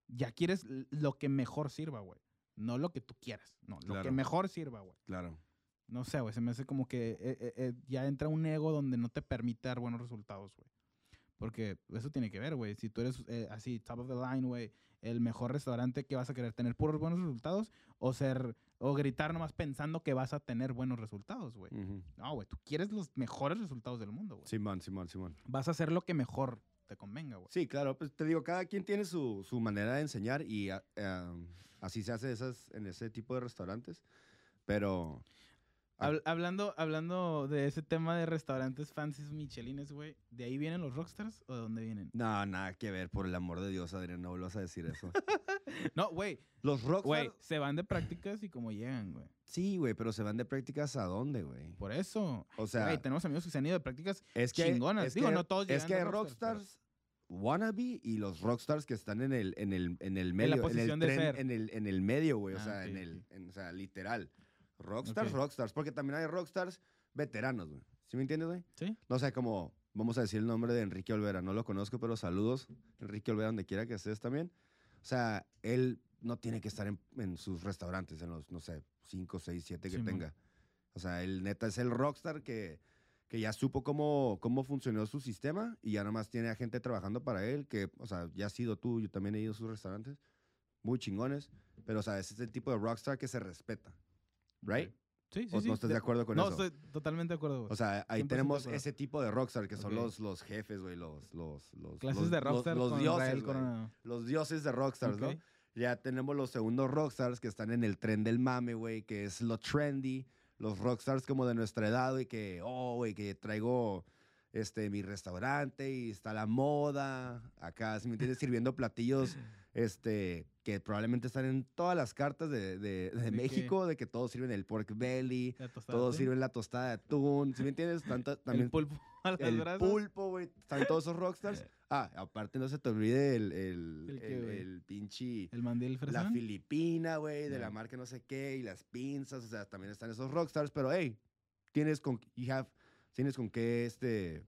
ya quieres lo que mejor sirva, güey. No lo que tú quieras, no, lo que mejor sirva, güey. Claro. No sé, güey, se me hace como que eh, eh, eh, ya entra un ego donde no te permite dar buenos resultados, güey. Porque eso tiene que ver, güey. Si tú eres eh, así, top of the line, güey, el mejor restaurante que vas a querer tener puros buenos resultados o ser, o gritar nomás pensando que vas a tener buenos resultados, güey. Ujú. No, güey, tú quieres los mejores resultados del mundo, güey. Simón, Simón, Simón. Vas a hacer lo que mejor te convenga, güey. Sí, claro, pues te digo, cada quien tiene su, su manera de enseñar y ah, así se hace esas, en ese tipo de restaurantes. Pero Ah. Habl- hablando, hablando de ese tema de restaurantes fancies michelines, güey, ¿de ahí vienen los rockstars o de dónde vienen? no, nada que ver, por el amor de Dios, Adrián, no vuelvas a decir eso. No, güey, Los rockstars, güey, se van de prácticas y como llegan, güey. sí, güey, pero se van de prácticas a dónde, güey. Por eso. O sea, Güey, tenemos amigos que se han ido de prácticas es que chingonas. es Digo, que- no todos es llegan que de hay rockstars, wannabe y los rockstars que están en el en el en el la medio posición en de el tren, ser. en el en el medio, güey, o Ah, sea, en el en- o sea, literal. Rockstars, rockstars, porque también hay rockstars veteranos, güey. ¿Sí me entiendes, güey? Sí. No sé cómo vamos a decir el nombre de Enrique Olvera, no lo conozco, pero saludos, Enrique Olvera, donde quiera que estés también. O sea, él no tiene que estar en, en sus restaurantes, en los, no sé, 5, 6, 7 que tenga. O sea, él neta es el rockstar que, que ya supo cómo, cómo funcionó su sistema y ya nomás tiene a gente trabajando para él, que, o sea, ya has sido tú, yo también he ido a sus restaurantes, muy chingones, pero, o sea, ese es el tipo de rockstar que se respeta, ¿right? Sí, sí, ¿O sí. no estás de acuerdo con no, eso? estoy totalmente de acuerdo, güey. O sea, ahí 100% de tenemos ese tipo de rockstar que son Ok. los, los jefes, güey, los, los, los, Clases los- de los- rockstar los, con dioses. Coronado. Los dioses de rockstars, ¿no? Ok. Ya tenemos los segundos rockstars que están en el tren del mame, güey, que es lo trendy. Los rockstars como de nuestra edad, güey, que, oh, güey, que traigo este, mi restaurante y está la moda. Acá, si me entiendes, sirviendo platillos este, que probablemente están en todas las cartas de, de- de ¿De qué? México, de que todos sirven el pork belly, La todos de atún, sirven la tostada de atún, ¿sí me entiendes? Tanto- también El pulpo a las el brasas. pulpo, güey. Están todos esos rockstars. Ah, aparte no se te olvide el, el, ¿El qué, el, el pinche... El mandil La fresón. filipina, güey, de Ya. la marca no sé qué, y las pinzas, o sea, también están esos rockstars, pero hey, tienes con, you have, tienes con qué, este,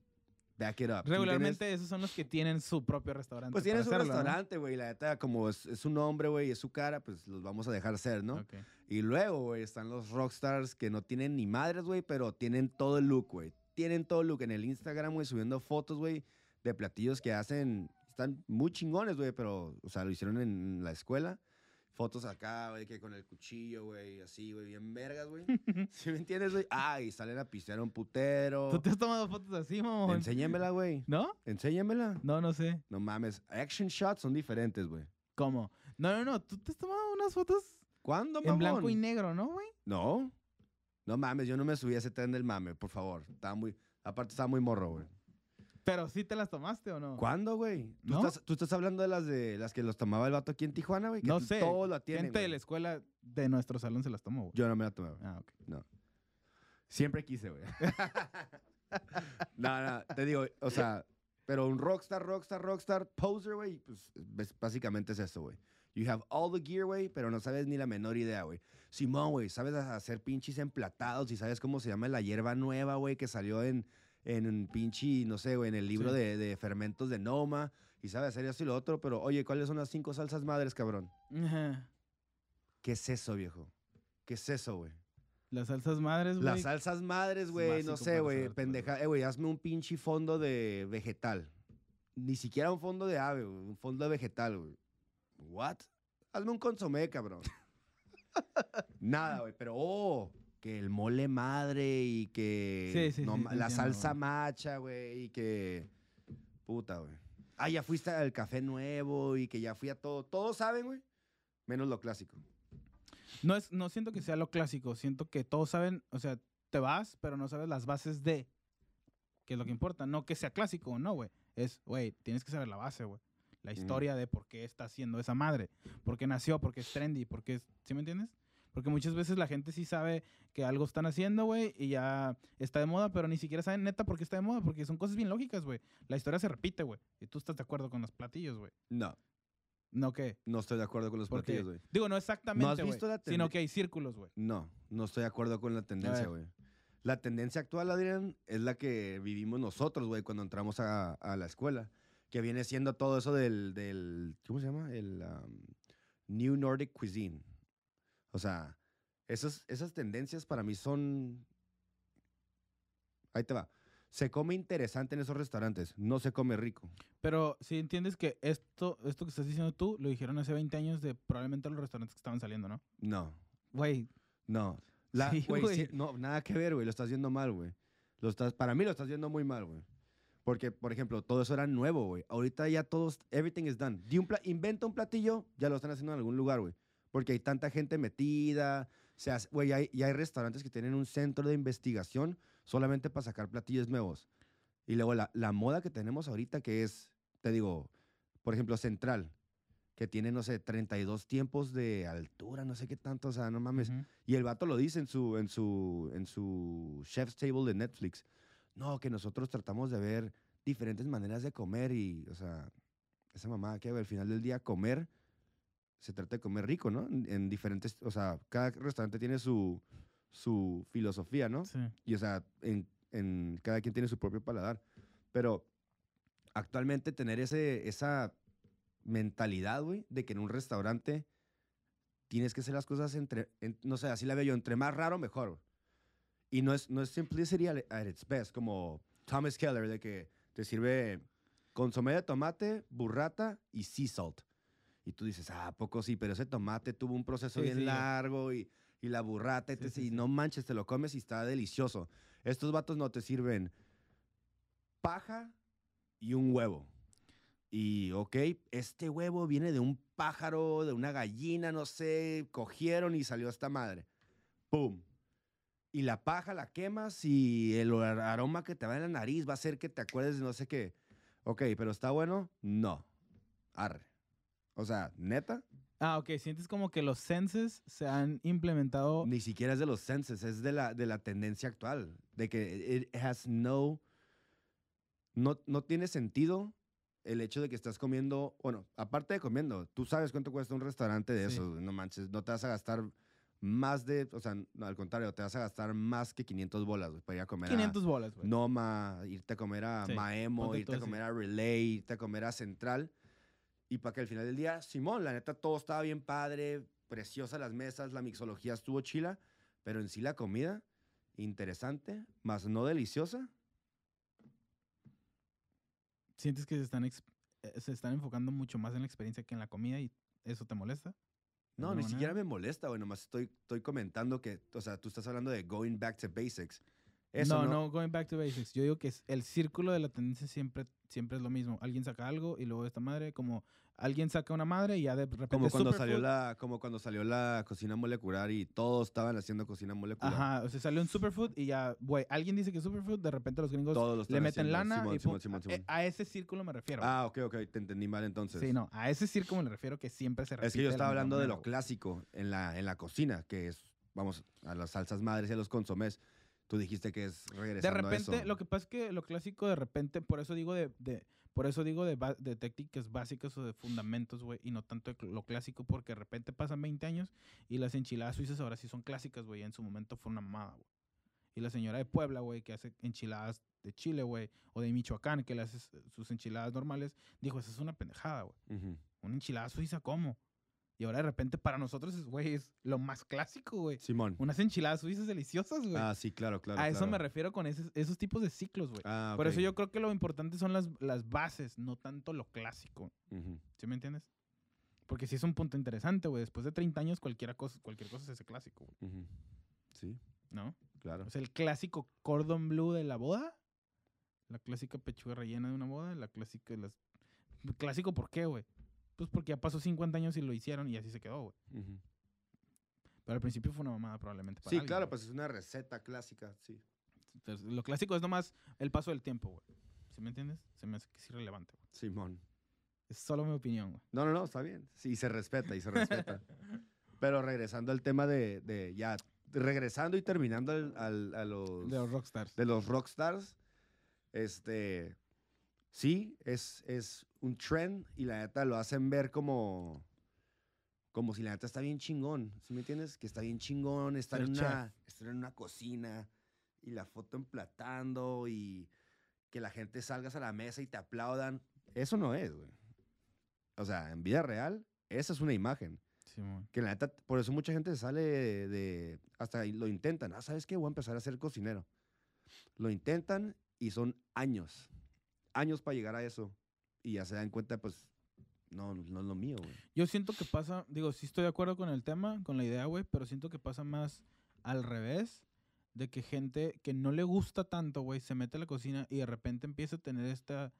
back it up. Regularmente esos son los que tienen su propio restaurante. Pues hacerlo, ¿no? restaurante, güey, la neta, como es, es su nombre, güey, es su cara, pues los vamos a dejar ser, ¿no? Ok. Y luego, güey, están los rockstars que no tienen ni madres, güey, pero tienen todo el look, güey. Tienen todo el look en el Instagram, güey, subiendo fotos, güey, de platillos que hacen. Están muy chingones, güey, pero, o sea, lo hicieron en la escuela. Fotos acá, güey, que con el cuchillo, güey, así, güey, bien vergas, güey. ¿Sí me entiendes, güey? Ah, y salen a pistear a un putero. ¿Tú te has tomado fotos así, mamón? Enséñamela, güey. ¿No? Enséñamela. No, no sé. No mames. Action shots son diferentes, güey. ¿Cómo? No, no, no. ¿Tú te has tomado unas fotos ¿Cuándo, en mamón? blanco y negro, no, güey? No. No mames, yo no me subí a ese tren del mame, por favor. Estaba muy. Aparte, estaba muy morro, güey. Pero sí te las tomaste o no? ¿Cuándo, güey? ¿Tú, ¿No? estás, tú estás hablando de las de las que los tomaba el vato aquí en Tijuana, güey. No sé. Todos la tienen. Gente de la escuela de nuestro salón se las tomó, güey. Yo no me la tomé, güey. Ah, ok. Siempre quise, güey. no, no, te digo, o sea, pero un rockstar, rockstar, rockstar, poser, güey, pues básicamente es eso, güey. You have all the gear, güey, pero no sabes ni la menor idea, güey. Simón, güey, sabes hacer pinches emplatados y sabes cómo se llama la hierba nueva, güey, que salió en, en un pinche, no sé, güey, en el libro Sí. de, de fermentos de Noma. Y sabes hacer eso y lo otro, pero oye, ¿cuáles son las cinco salsas madres, cabrón? Ajá. ¿Qué es eso, viejo? ¿Qué es eso, güey? Las salsas madres, güey. Las salsas madres, es güey, no sé, güey, pendeja. Eh, güey, hazme un pinche fondo de vegetal. Ni siquiera un fondo de ave, güey, un fondo de vegetal, güey. ¿What? Hazme un consomé, cabrón. Nada, güey, pero oh, que el mole madre y que Sí, sí, no sí, ma- te la salsa güey. macha, güey, y que puta, güey. Ah, ya fuiste al café nuevo y que ya fui a todo. Todos saben, güey, menos lo clásico. No, es, no siento que sea lo clásico. Siento que todos saben, o sea, te vas, pero no sabes las bases de. Que es lo que importa. No que sea clásico o no, güey. Es, güey, tienes que saber la base, güey. La historia de por qué está haciendo esa madre. Por qué nació, por qué es trendy, por qué es. ¿Sí me entiendes? Porque muchas veces la gente sí sabe que algo están haciendo, güey, y ya está de moda, pero ni siquiera saben neta por qué está de moda, porque son cosas bien lógicas, güey. La historia se repite, güey. Y tú estás de acuerdo con los platillos, güey. No, ¿No qué? no estoy de acuerdo con los platillos, güey. digo, no exactamente, güey, visto la sino que hay círculos, güey. No, no estoy de acuerdo con la tendencia, güey. La tendencia actual, Adrián, es la que vivimos nosotros, güey, cuando entramos a, a la escuela. Que viene siendo todo eso del, del ¿cómo se llama? El um, New Nordic Cuisine. O sea, esas, esas tendencias para mí son... Ahí te va. Se come interesante en esos restaurantes, no se come rico. Pero si entiendes que esto, esto que estás diciendo tú, lo dijeron hace 20 años de probablemente los restaurantes que estaban saliendo, ¿no? No, Güey, no. La, Sí, sí, no, nada que ver, güey. Lo estás viendo mal, güey. Lo estás, para mí lo estás viendo muy mal, güey. Porque, por ejemplo, todo eso era nuevo, güey. Ahorita ya todos, everything is done. Di un pla- inventa un platillo, ya lo están haciendo en algún lugar, güey. Porque hay tanta gente metida. O sea, güey, hay, ya hay restaurantes que tienen un centro de investigación solamente para sacar platillos nuevos. Y luego la, la moda que tenemos ahorita, que es, te digo, por ejemplo, Central, que tiene, no sé, 32 tiempos de altura, no sé qué tanto, o sea, no mames. ujú. Y el vato lo dice en su, en su, en su Chef's Table de Netflix. No, que nosotros tratamos de ver diferentes maneras de comer y, o sea, esa mamá que al final del día comer, se trata de comer rico, ¿no? En, en diferentes, o sea, cada restaurante tiene su, su filosofía, ¿no? Sí. Y, o sea, en, en- cada quien tiene su propio paladar. Pero actualmente tener ese, esa mentalidad, güey, de que en un restaurante tienes que hacer las cosas entre, en- no sé, así la veo yo, entre más raro, mejor. Y no es, no es simplicity at, at its best, como Thomas Keller, de que te sirve consomé de tomate, burrata y sea salt. Y tú dices, ah, ¿a poco sí, pero ese tomate tuvo un proceso Sí, bien sí. largo y, y la burrata, etc. sí, y no manches, te lo comes y está delicioso. Estos vatos no te sirven paja y un huevo. Y, ok, este huevo viene de un pájaro, de una gallina, no sé, cogieron y salió esta madre. ¡Pum! Y la paja la quemas y el ar- aroma que te va en la nariz va a hacer que te acuerdes de no sé qué. Ok, pero ¿está bueno? No. Arre. O sea, neta, Ah, ok. Sientes como que los senses se han implementado. ni siquiera es de los senses, es de la, de la tendencia actual. De que it has no, no. No tiene sentido el hecho de que estás comiendo. Bueno, aparte de comiendo, tú sabes cuánto cuesta un restaurante de Sí. eso. No manches, no te vas a gastar más de. O sea, no, al contrario, te vas a gastar más que 500 bolas güey, para ir a comer 500 bolas, a güey. Noma, irte a comer a Sí, Maemo, irte a comer a Relay, irte a comer a Central. Y para que al final del día, Simón, la neta, todo estaba bien padre, preciosa las mesas, la mixología estuvo chila, pero en sí la comida, interesante, más no deliciosa. Sientes que se están, eh, se están enfocando mucho más en la experiencia que en la comida y eso te molesta. ¿De No, ni siquiera me molesta, güey, nomás estoy, estoy comentando que, o sea, tú estás hablando de going back to basics. Eso no, no, no, going back to basics. Yo digo que el círculo de la tendencia siempre, siempre es lo mismo. Alguien saca algo y luego esta madre, como alguien saca una madre y ya de repente como cuando salió la como cuando salió la cocina molecular y todos estaban haciendo cocina molecular. Ajá, o sea, salió un superfood y ya, güey, alguien dice que es superfood, de repente los gringos Todos lo le meten haciendo. lana Simón, y Simón, Simón, a-. A, ese círculo me refiero. Ah, ok, ok, te entendí mal entonces. sí, no, a ese círculo me refiero que siempre se repite. Es que yo estaba hablando de lo clásico en la, en la cocina, que es, vamos, a las salsas madres y a los consomés. Tú dijiste que es De regresando a repente, eso. lo que pasa es que lo clásico de repente, por eso digo de, de por eso digo de, de técnicas básicas o de fundamentos, güey, y no tanto de lo clásico, porque de repente pasan 20 años y las enchiladas suizas ahora sí son clásicas, güey, en su momento fue una mamada, güey. Y la señora de Puebla, güey, que hace enchiladas de Chile, güey, o de Michoacán, que le hace sus enchiladas normales, dijo, esa es una pendejada, güey. Una enchilada suiza, ¿cómo? Y ahora de repente para nosotros, es, güey, es lo más clásico, güey. Simón. Unas enchiladas suizas deliciosas, güey. Ah, sí, claro, claro. A eso me refiero con esos, esos tipos de ciclos, güey. Ah, Por eso yo creo que lo importante son las, las bases, no tanto lo clásico. ¿Sí me entiendes? Porque sí es un punto interesante, güey. Después de 30 años, cualquier cosa, cualquier cosa es ese clásico, güey. Sí, ¿No? claro. O sea, el clásico cordon bleu de la boda. La clásica pechuga rellena de una boda. La clásica... Las... ¿Clásico por qué, güey? Pues porque ya pasó 50 años y lo hicieron y así se quedó, güey. Pero al principio fue una mamada probablemente para Sí, alguien, claro, güey. pues es una receta clásica, sí. Entonces, lo clásico es nomás el paso del tiempo, güey. ¿Sí me entiendes? Se me hace que es irrelevante, güey. Simón. Es solo mi opinión, güey. No, no, no, está bien. Sí, se respeta y se respeta. Pero regresando al tema de, de ya, regresando y terminando al, al- a los, De los rockstars. de los rockstars, este, sí, es, es un trend y la neta lo hacen ver como, como si la neta está bien chingón, ¿sí me entiendes? Que está bien chingón en una, estar en una cocina y la foto emplatando y que la gente salgas a la mesa y te aplaudan. Eso no es, güey. O sea, en vida real, esa es una imagen. Simón. Que la neta, por eso mucha gente sale de, de- hasta lo intentan. Ah, ¿sabes qué? Voy a empezar a ser cocinero. Lo intentan y son años. Años para llegar a eso. Y ya se dan cuenta, pues, no, no es lo mío, güey. Yo siento que pasa, digo, sí estoy de acuerdo con el tema, con la idea, güey, pero siento que pasa más al revés, de que gente que no le gusta tanto, güey, se mete a la cocina y de repente empieza a tener esta,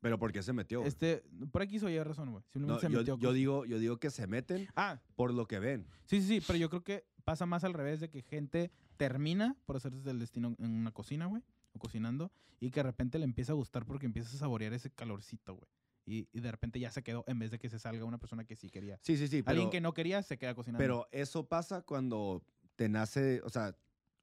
Pero ¿por qué se metió? este, por aquí soy razón, güey. No, Simplemente se yo, metió. yo digo, yo digo que se meten Ah, por lo que ven. sí, sí, sí, pero yo creo que pasa más al revés de que gente termina por hacerse del destino en una cocina, güey, o cocinando, y que de repente le empieza a gustar porque empieza a saborear ese calorcito, güey. Y, y de repente ya se quedó en vez de que se salga una persona que sí quería. Sí, sí, sí. Pero, Alguien que no quería se queda cocinando. pero eso pasa cuando te nace, o sea,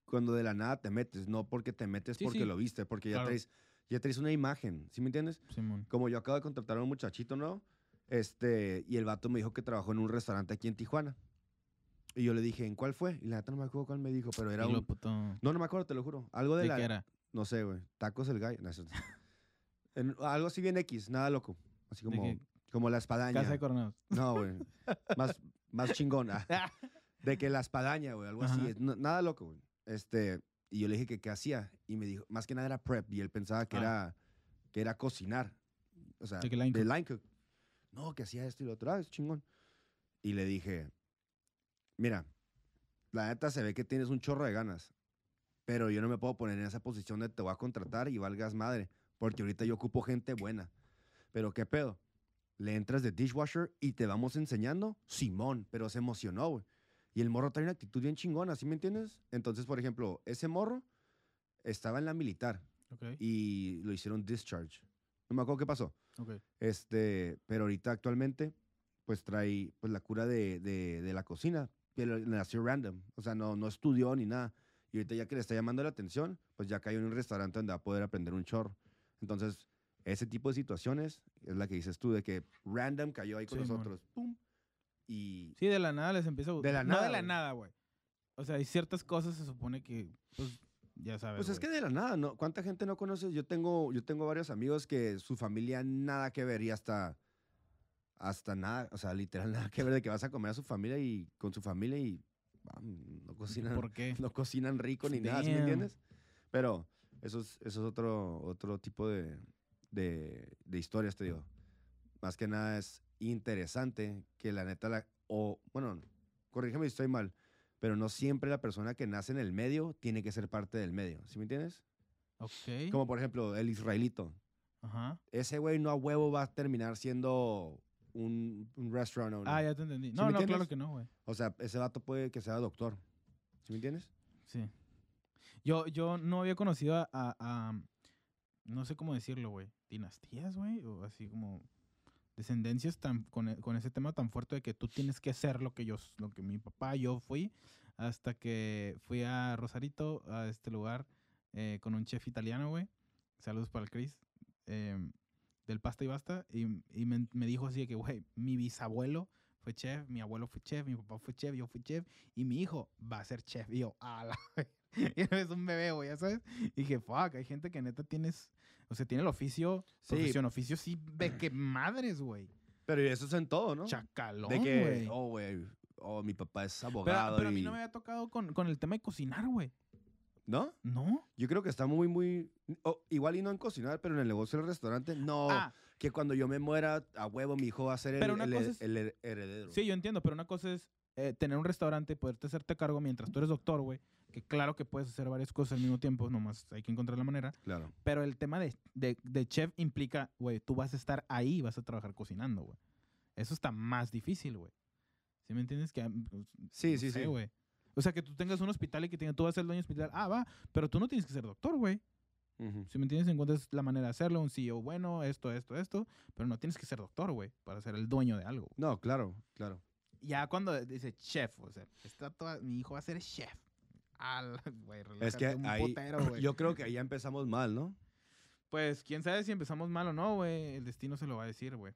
cuando de la nada te metes, no porque te metes Sí, porque sí. lo viste, porque ya Claro. traes, ya traes una imagen, ¿sí me entiendes? Simón. Como yo acabo de contratar a un muchachito, ¿no? Este, y el vato me dijo que trabajó en un restaurante aquí en Tijuana. Y yo le dije, ¿en cuál fue? Y la neta no me acuerdo cuál me dijo, pero era un... puto- No, no me acuerdo, te lo juro. Algo de, ¿De la... qué era? No sé, güey. Tacos el gallo. No, eso- en- algo así bien X, nada loco. Así ¿De como, como la espadaña. Casa de coronados. No, güey. Más, más chingona. De que la espadaña, güey, algo así. Ajá. es- no- nada loco, güey. Este, y yo le dije que qué hacía. Y me dijo, más que nada era prep. Y él pensaba que, Ah. era, que era cocinar. O sea, De que line cook. line cook. No, que hacía esto y lo otro. Ah, es chingón. Y le dije, mira, la neta se ve que tienes un chorro de ganas. Pero yo no me puedo poner en esa posición de te voy a contratar y valgas madre. Porque ahorita yo ocupo gente buena. Pero qué pedo. Le entras de dishwasher y te vamos enseñando. Simón, pero se emocionó, güey. Y el morro trae una actitud bien chingona, ¿sí me entiendes? Entonces, por ejemplo, ese morro estaba en la militar Ok, y lo hicieron discharge. No me acuerdo qué pasó. ok. Este, pero ahorita actualmente, pues trae pues, la cura de, de- de la cocina. Pero le nació random. O sea, no, no estudió ni nada. Y ahorita ya que le está llamando la atención, pues ya cayó en un restaurante donde va a poder aprender un chorro. Entonces, ese tipo de situaciones es la que dices tú, de que random cayó ahí con Sí, nosotros. Pum. Y Sí, de la nada les empieza a gustar. De la No nada, de la nada, güey. O sea, hay ciertas cosas se supone que, pues, ya sabes. Pues es que de la nada, ¿no? ¿Cuánta gente no conoces? Yo tengo, yo tengo varios amigos que su familia nada que ver y hasta, hasta nada, o sea, literal nada que ver de que vas a comer a su familia y con su familia y no cocinan, ¿Por qué? no cocinan rico ni nada, ¿sí me Damn. entiendes? Pero eso es, eso es otro, otro tipo de, de, de historias, te digo. Más que nada es interesante que la neta, la, o bueno, corrígeme si estoy mal, pero no siempre la persona que nace en el medio tiene que ser parte del medio. ¿Sí me entiendes? Ok. Como por ejemplo el israelito. Ajá. Ese güey no a huevo va a terminar siendo un, un restaurant owner. Ah, ya te entendí. ¿Sí No, no, claro que no, güey. O sea, ese vato puede que sea doctor. ¿Sí me entiendes? Sí. Yo, yo no había conocido a, a- a- no sé cómo decirlo, güey, dinastías, güey, o así como descendencias tan, con, con ese tema tan fuerte de que tú tienes que hacer lo que yo, lo que mi papá, yo fui, hasta que fui a Rosarito, a este lugar, eh, con un chef italiano, güey. Saludos para el Chris. em, del Pasta y Basta. Y, y me, me dijo así de que, güey, mi bisabuelo fue chef, mi abuelo fue chef, mi papá fue chef, yo fui chef, y mi hijo va a ser chef. Y yo, a la y es un bebé, güey, ya sabes. Y dije, fuck, hay gente que neta tienes, o sea, tiene el oficio, Sí. profesión, oficio, sí, ve que madres, güey. Pero eso es en todo, ¿no? Chacalón, de que, güey. oh, güey, oh, mi papá es pero, abogado. pero a mí no me había tocado con, con el tema de cocinar, güey. ¿No? ¿No? Yo creo que está muy, muy... oh, igual y no en cocinar, pero en el negocio del restaurante, no. Ah, Que cuando yo me muera, a huevo, mi hijo va a ser el, Pero una el- cosa es- el her- heredero. sí, yo entiendo, pero una cosa es eh, tener un restaurante, poderte hacerte cargo mientras tú eres doctor, güey. Que claro que puedes hacer varias cosas al mismo tiempo, nomás hay que encontrar la manera. Claro. Pero el tema de, de, de chef implica, güey, tú vas a estar ahí y vas a trabajar cocinando, güey. Eso está más difícil, güey. ¿Sí me entiendes? Que, pues, Sí, no sí, sé, sí. güey. O sea, que tú tengas un hospital y que tenga, tú vas a ser el dueño hospital. Ah, va, pero tú no tienes que ser doctor, güey. Ujú. Si me entiendes, encuentras la manera de hacerlo, un CEO bueno, esto, esto, esto. Pero no tienes que ser doctor, güey, para ser el dueño de algo. No, claro, claro. Ya cuando dice chef, o sea, está toda- mi hijo va a ser chef. Al, güey, Es que un ahí, yo creo que ahí ya empezamos mal, ¿no? Pues quién sabe si empezamos mal o no, güey. El destino se lo va a decir, güey.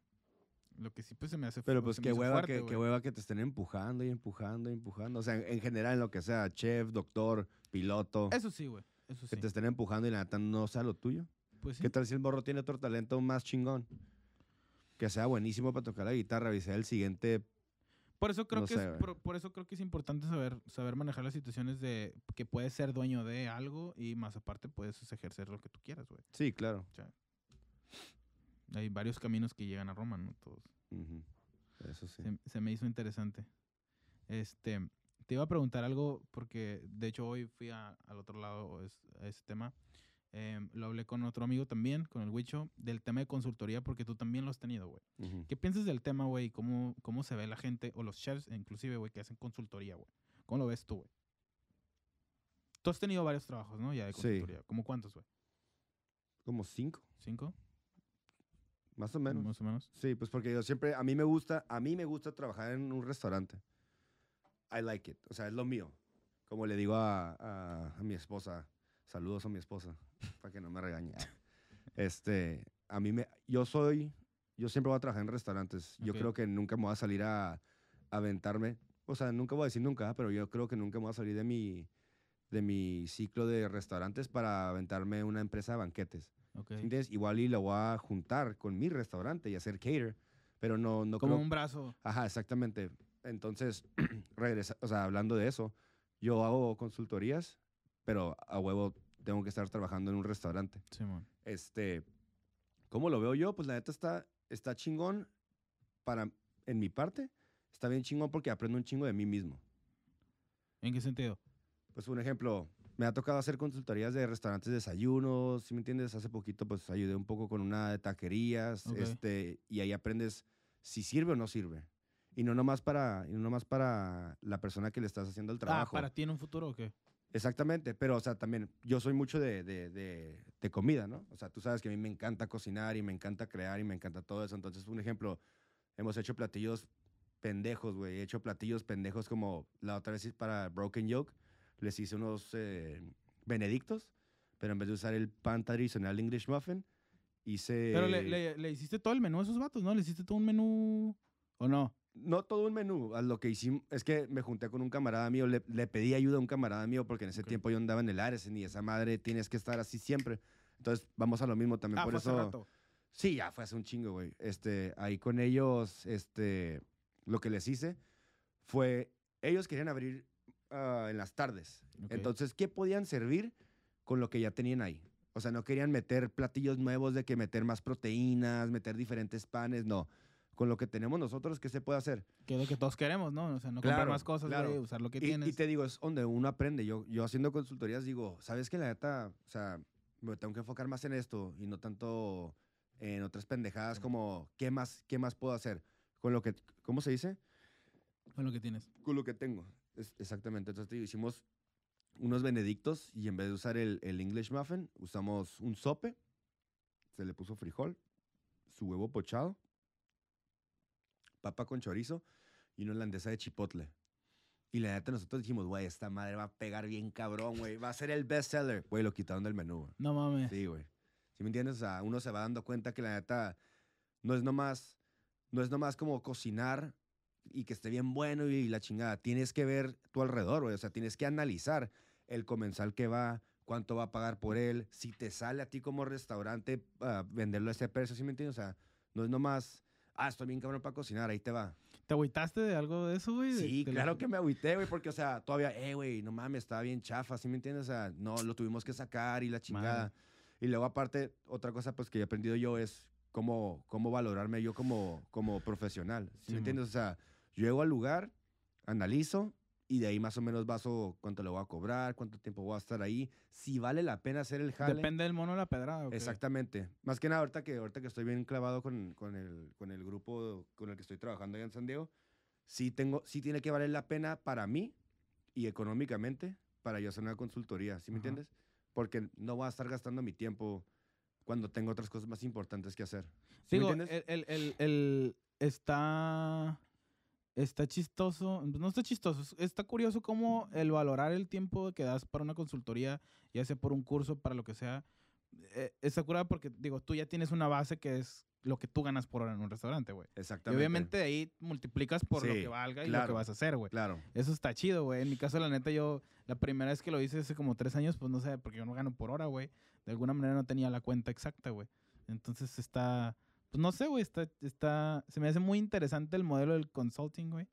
Lo que sí, pues se me hace Pero pues qué hueva, fuerte, que, qué hueva que te estén empujando y empujando y empujando. O sea, en, en general, en lo que sea, chef, doctor, piloto, Eso sí, güey. Eso que sí. te estén empujando y la neta no sea lo tuyo. Pues sí. ¿Qué tal si el morro tiene otro talento más chingón? Que sea buenísimo para tocar la guitarra y sea el siguiente. Por eso creo no que sé, es, por, por eso creo que es importante saber, saber manejar las situaciones de que puedes ser dueño de algo y más aparte puedes ejercer lo que tú quieras, güey. Sí, claro. Hay varios caminos que llegan a Roma, ¿no? Todos. Eso sí. Se, se me hizo interesante. Este, te iba a preguntar algo porque de hecho hoy fui a- al otro lado es- a ese tema. Em, lo hablé con otro amigo también, con el Wicho, del tema de consultoría porque tú también lo has tenido, güey. ¿Qué piensas del tema, güey? ¿Cómo, ¿Cómo se ve la gente o los chefs, inclusive, güey, que hacen consultoría, güey? ¿Cómo lo ves tú, güey? Tú has tenido varios trabajos, ¿no? Ya de Sí. consultoría. ¿Cómo cuántos, güey? Como cinco, ¿Cinco? Más o menos. Más o menos. Sí, pues porque yo siempre, a mí me gusta, a mí me gusta trabajar en un restaurante. I like it, o sea, es lo mío. Como le digo a, a- a mi esposa, saludos a mi esposa, para que no me regañe. Este, a mí me, yo soy, yo siempre voy a trabajar en restaurantes. Yo Ok. creo que nunca me voy a salir a, a aventarme, o sea, nunca voy a decir nunca, pero yo creo que nunca me voy a salir de mi, de mi ciclo de restaurantes para aventarme una empresa de banquetes. Ok. ¿Sí ¿Entiendes? Igual y lo voy a juntar con mi restaurante y hacer cater, pero no, no Como creo... un brazo. Ajá, exactamente. Entonces, regresa, o sea, hablando de eso, yo hago consultorías, pero a huevo tengo que estar trabajando en un restaurante. Simón. Este, ¿cómo lo veo yo? Pues la neta está, está chingón para, en mi parte, está bien chingón porque aprendo un chingo de mí mismo. ¿En qué sentido? Pues un ejemplo, me ha tocado hacer consultorías de restaurantes de desayunos, ¿sí me entiendes? Hace poquito pues ayudé un poco con una de taquerías, este, y ahí aprendes si sirve o no sirve. Y no nomás para, y no nomás para la persona que le estás haciendo el Ah, trabajo. ¿para ti en un futuro o qué? Exactamente, pero o sea, también yo soy mucho de, de, de- de comida, ¿no? O sea, tú sabes que a mí me encanta cocinar y me encanta crear y me encanta todo eso. Entonces, un ejemplo, hemos hecho platillos pendejos, güey. He hecho platillos pendejos como la otra vez para Broken Yolk, les hice unos eh, benedictos, pero en vez de usar el pan tradicional English muffin, hice... Pero le, le- le hiciste todo el menú a esos vatos, ¿no? ¿Le hiciste todo un menú o no? No todo un menú, a lo que hicimos es que me junté con un camarada mío, le, le pedí ayuda a un camarada mío porque en ese Ok. tiempo yo andaba en el Ares y esa madre tienes que estar así siempre. Entonces vamos a lo mismo también Ah, por fue hace eso. rato. Sí, ya fue hace un chingo, güey. Este, ahí con ellos, este, lo que les hice fue, ellos querían abrir ah, en las tardes. Ok. Entonces, ¿qué podían servir con lo que ya tenían ahí? O sea, no querían meter platillos nuevos de que meter más proteínas, meter diferentes panes, no. con lo que tenemos nosotros, ¿qué se puede hacer? Que es lo que todos queremos, ¿no? O sea, no comprar Claro, más cosas, claro. güey, usar lo que Y, tienes. y te digo, es donde uno aprende. Yo, yo haciendo consultorías digo, ¿sabes que la neta, o sea, me tengo que enfocar más en esto y no tanto en otras pendejadas como, ¿qué más, qué más puedo hacer? Con lo que, ¿cómo se dice? Con lo que tienes. Con lo que tengo. Es- exactamente. Entonces te digo, hicimos unos benedictos y en vez de usar el, el English muffin, usamos un sope, se le puso frijol, su huevo pochado, papa con chorizo y una holandesa de chipotle. Y la neta nosotros dijimos, güey, esta madre va a pegar bien cabrón, güey. Va a ser el best seller. Güey, lo quitaron del menú, güey. No mames. Sí, güey. ¿Sí me entiendes? O sea, uno se va dando cuenta que la neta no es nomás, no es nomás como cocinar y que esté bien bueno y la chingada. Tienes que ver tu alrededor, güey. O sea, tienes que analizar el comensal que va, cuánto va a pagar por él, si te sale a ti como restaurante ah, venderlo a ese precio, ¿sí me entiendes? O sea, no es nomás, ah, estoy bien cabrón para cocinar, ahí te va. ¿Te agüitaste de algo de eso, güey? Sí, la- claro que me agüité, güey, porque, o sea, todavía, eh, güey, no mames, estaba bien chafa, ¿sí me entiendes? O sea, no, lo tuvimos que sacar y la chingada. Y luego, aparte, otra cosa, pues, que he aprendido yo es cómo, cómo valorarme yo como, como profesional, ¿sí, Sí, me entiendes? O sea, yo llego al lugar, analizo y de ahí más o menos baso cuánto le voy a cobrar, cuánto tiempo voy a estar ahí, si vale la pena hacer el jale. Depende del mono de la pedrada, ¿o qué? Exactamente. Más que nada, ahorita que, ahorita que estoy bien clavado con, con, el, con el grupo con el que estoy trabajando allá en San Diego, sí, tengo, sí tiene que valer la pena para mí y económicamente para yo hacer una consultoría, ¿sí me Ajá. entiendes? Porque no voy a estar gastando mi tiempo cuando tengo otras cosas más importantes que hacer. ¿Sí Digo, me entiendes? el, el, el, el- está, está chistoso, no está chistoso, es- está curioso cómo el valorar el tiempo que das para una consultoría, ya sea por un curso, para lo que sea, eh, está curado porque, digo, tú ya tienes una base que es lo que tú ganas por hora en un restaurante, güey. Y Exactamente. obviamente de ahí multiplicas por lo Sí, que valga y lo que claro. vas a hacer, güey. Claro. Eso está chido, güey. En mi caso, la neta, yo, la primera vez que lo hice hace como tres años, pues no sé, porque yo no gano por hora, güey. De alguna manera no tenía la cuenta exacta, güey. Entonces está, pues no sé, güey, está, está, se me hace muy interesante el modelo del consulting, güey.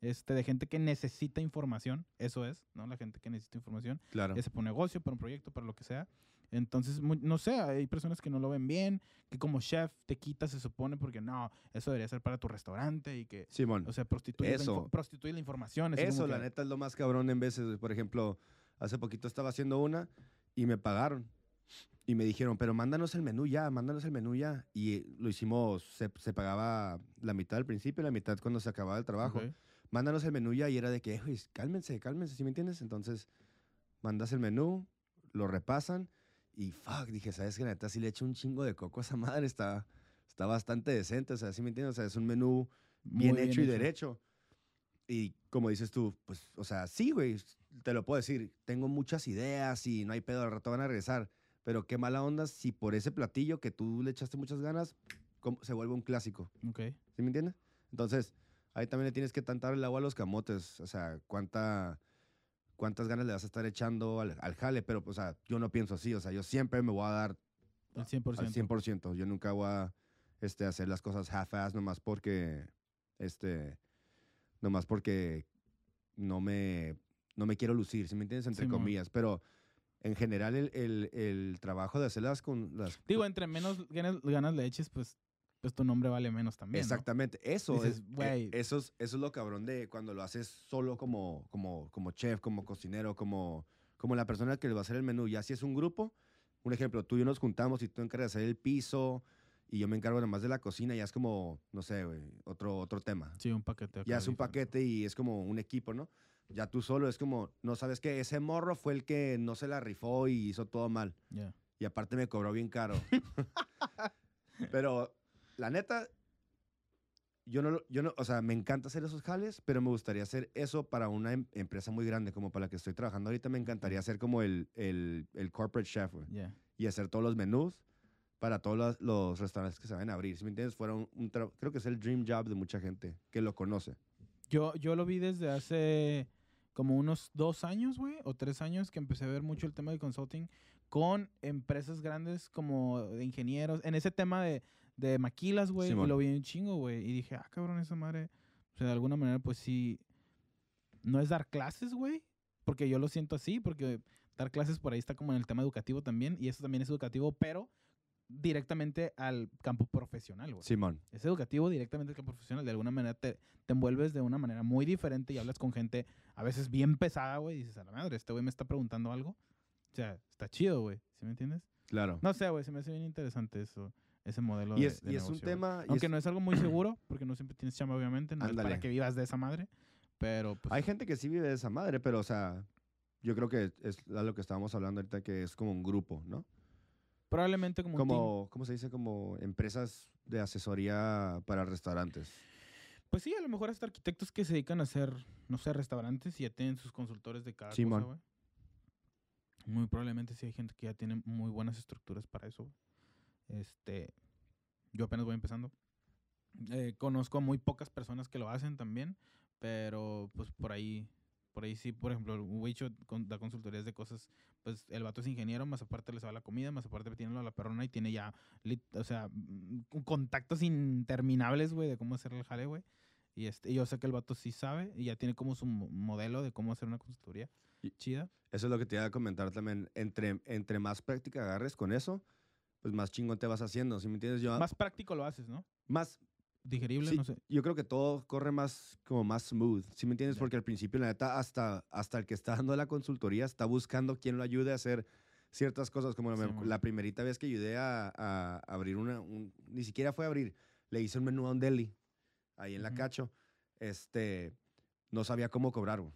Este, de gente que necesita información, eso es, ¿no? La gente que necesita información, Claro. ya sea por un negocio, por un proyecto, para lo que sea. Entonces, no sé, hay personas que no lo ven bien, que como chef te quita, se supone, porque no, eso debería ser para tu restaurante y que, Simón. o sea, prostituir, La, Eso. info- prostituir la información. Eso, la que- neta, es lo más cabrón en veces. Por ejemplo, hace poquito estaba haciendo una y me pagaron. Y me dijeron, pero mándanos el menú ya, mándanos el menú ya. Y lo hicimos, se, se pagaba la mitad al principio y la mitad cuando se acababa el trabajo. Ok. Mándanos el menú ya y era de que, "Eh, güey, cálmense, cálmense, ¿sí me entiendes? Entonces, mandas el menú, lo repasan y fuck, dije, ¿sabes qué? Neta, sí le echo un chingo de coco a esa madre, está, está bastante decente, o sea, ¿sí me entiendes? O sea, es un menú bien, Muy hecho y derecho. Y como dices tú, pues, o sea, sí, güey, te lo puedo decir, tengo muchas ideas y no hay pedo, al rato van a regresar, pero qué mala onda si por ese platillo que tú le echaste muchas ganas, se vuelve un clásico, Ok. ¿sí me entiendes? Entonces, ahí también le tienes que tantar el agua a los camotes, o sea, cuánta, cuántas ganas le vas a estar echando al, al jale, pero, o sea, yo no pienso así, o sea, yo siempre me voy a dar Al 100%. al 100%. Yo nunca voy a este, hacer las cosas half-ass nomás porque, este, nomás porque no me, no me quiero lucir, ¿sí me entiendes? Entre Simón. comillas. Pero en general el, el, el trabajo de hacerlas con las... Digo, entre menos ganas, ganas le eches, pues, pues tu nombre vale menos también. ¿no? Exactamente, eso Dices, es, eh, eso es, eso es lo cabrón de cuando lo haces solo como, como, como chef, como cocinero, como, como la persona que le va a hacer el menú. Ya si es un grupo, un ejemplo, tú y yo nos juntamos y tú encargas de hacer el piso y yo me encargo nomás de la cocina, ya es como, no sé, güey, otro, otro tema. Sí, un paquete. Ya es un diferente. paquete y es como un equipo, ¿no? Ya tú solo es como, no sabes que ese morro fue el que no se la rifó y hizo todo mal. Ya. Y aparte me cobró bien caro. pero la neta, yo no, yo no, o sea, me encanta hacer esos jales, pero me gustaría hacer eso para una em- empresa muy grande, como para la que estoy trabajando ahorita. Me encantaría ser como el, el, el corporate chef, Ya. y hacer todos los menús para todos los, los restaurantes que se van a abrir. Si me entiendes, fuera un, un creo que es el dream job de mucha gente que lo conoce. Yo, yo lo vi desde hace como unos dos años, güey, o tres años, que empecé a ver mucho el tema de consulting con empresas grandes como de ingenieros, en ese tema de, de maquilas, güey, y Simón. lo vi un chingo, güey, y dije, ah, cabrón, esa madre, o sea, de alguna manera, pues sí, no es dar clases, güey, porque yo lo siento así, porque dar clases por ahí está como en el tema educativo también, y eso también es educativo, pero directamente al campo profesional, güey. Simón. Es educativo directamente al campo profesional. De alguna manera te, te envuelves de una manera muy diferente y hablas con gente a veces bien pesada, güey. Y dices, a la madre, este güey me está preguntando algo. O sea, está chido, güey. ¿Sí me entiendes? Claro. No sé, güey, se me hace bien interesante eso, ese modelo y es, de y es un tema. y Aunque es- no es algo muy seguro, porque no siempre tienes chamba, obviamente. No es para que vivas de esa madre. Pero, pues, Hay gente que sí vive de esa madre, pero, o sea, yo creo que es lo que estábamos hablando ahorita, que es como un grupo, ¿no? Probablemente como, un. Como, ¿cómo se dice? Como empresas de asesoría para restaurantes. Pues sí, a lo mejor hasta arquitectos que se dedican a hacer, no sé, restaurantes y ya tienen sus consultores de cada Simón. cosa, güey. Muy probablemente sí hay gente que ya tiene muy buenas estructuras para eso. Este, yo apenas voy empezando. Eh, conozco a muy pocas personas que lo hacen también, pero pues por ahí, por ahí sí, por ejemplo, Wicho da consultorías de cosas, pues el vato es ingeniero, más aparte le sabe la comida, más aparte tiene la perrona y tiene ya, o sea, mm, contactos interminables, güey, de cómo hacer el jale, güey. Y este, yo sé que el vato sí sabe y ya tiene como su mo- modelo de cómo hacer una consultoría Y- chida. Eso es lo que te iba a comentar también. Entre, entre más práctica agarres con eso, pues más chingón te vas haciendo. ¿Sí me entiendes? Yo, Más práctico lo haces, ¿no? más Digerible, Sí, no sé. yo creo que todo corre más, como más smooth, ¿sí me entiendes? Ya. Porque al principio, la neta, hasta, hasta el que está dando la consultoría está buscando quién lo ayude a hacer ciertas cosas, como me- Simón. la primerita vez que ayudé a, a abrir una, un- ni siquiera fue a abrir, le hice un menú a un deli, ahí en la Ujú. Cacho, este, no sabía cómo cobrar, güey.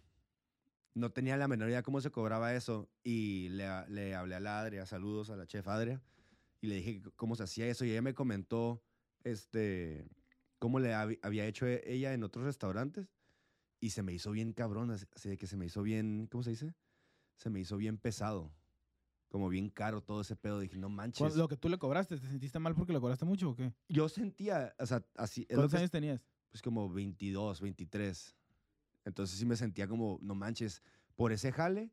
No tenía la menor idea cómo se cobraba eso y le, le hablé a la Adria, saludos a la chef Adria, y le dije cómo se hacía eso y ella me comentó, este, cómo le hab- había hecho e- ella en otros restaurantes y se me hizo bien cabrón, así de que se me hizo bien, ¿cómo se dice? Se me hizo bien pesado, como bien caro todo ese pedo. Dije, no manches. Lo que tú le cobraste, ¿te sentiste mal porque le cobraste mucho o qué? Yo sentía, o sea, así, ¿Cuántos que- años tenías? pues como 22, 23. Entonces sí me sentía como, no manches, por ese jale,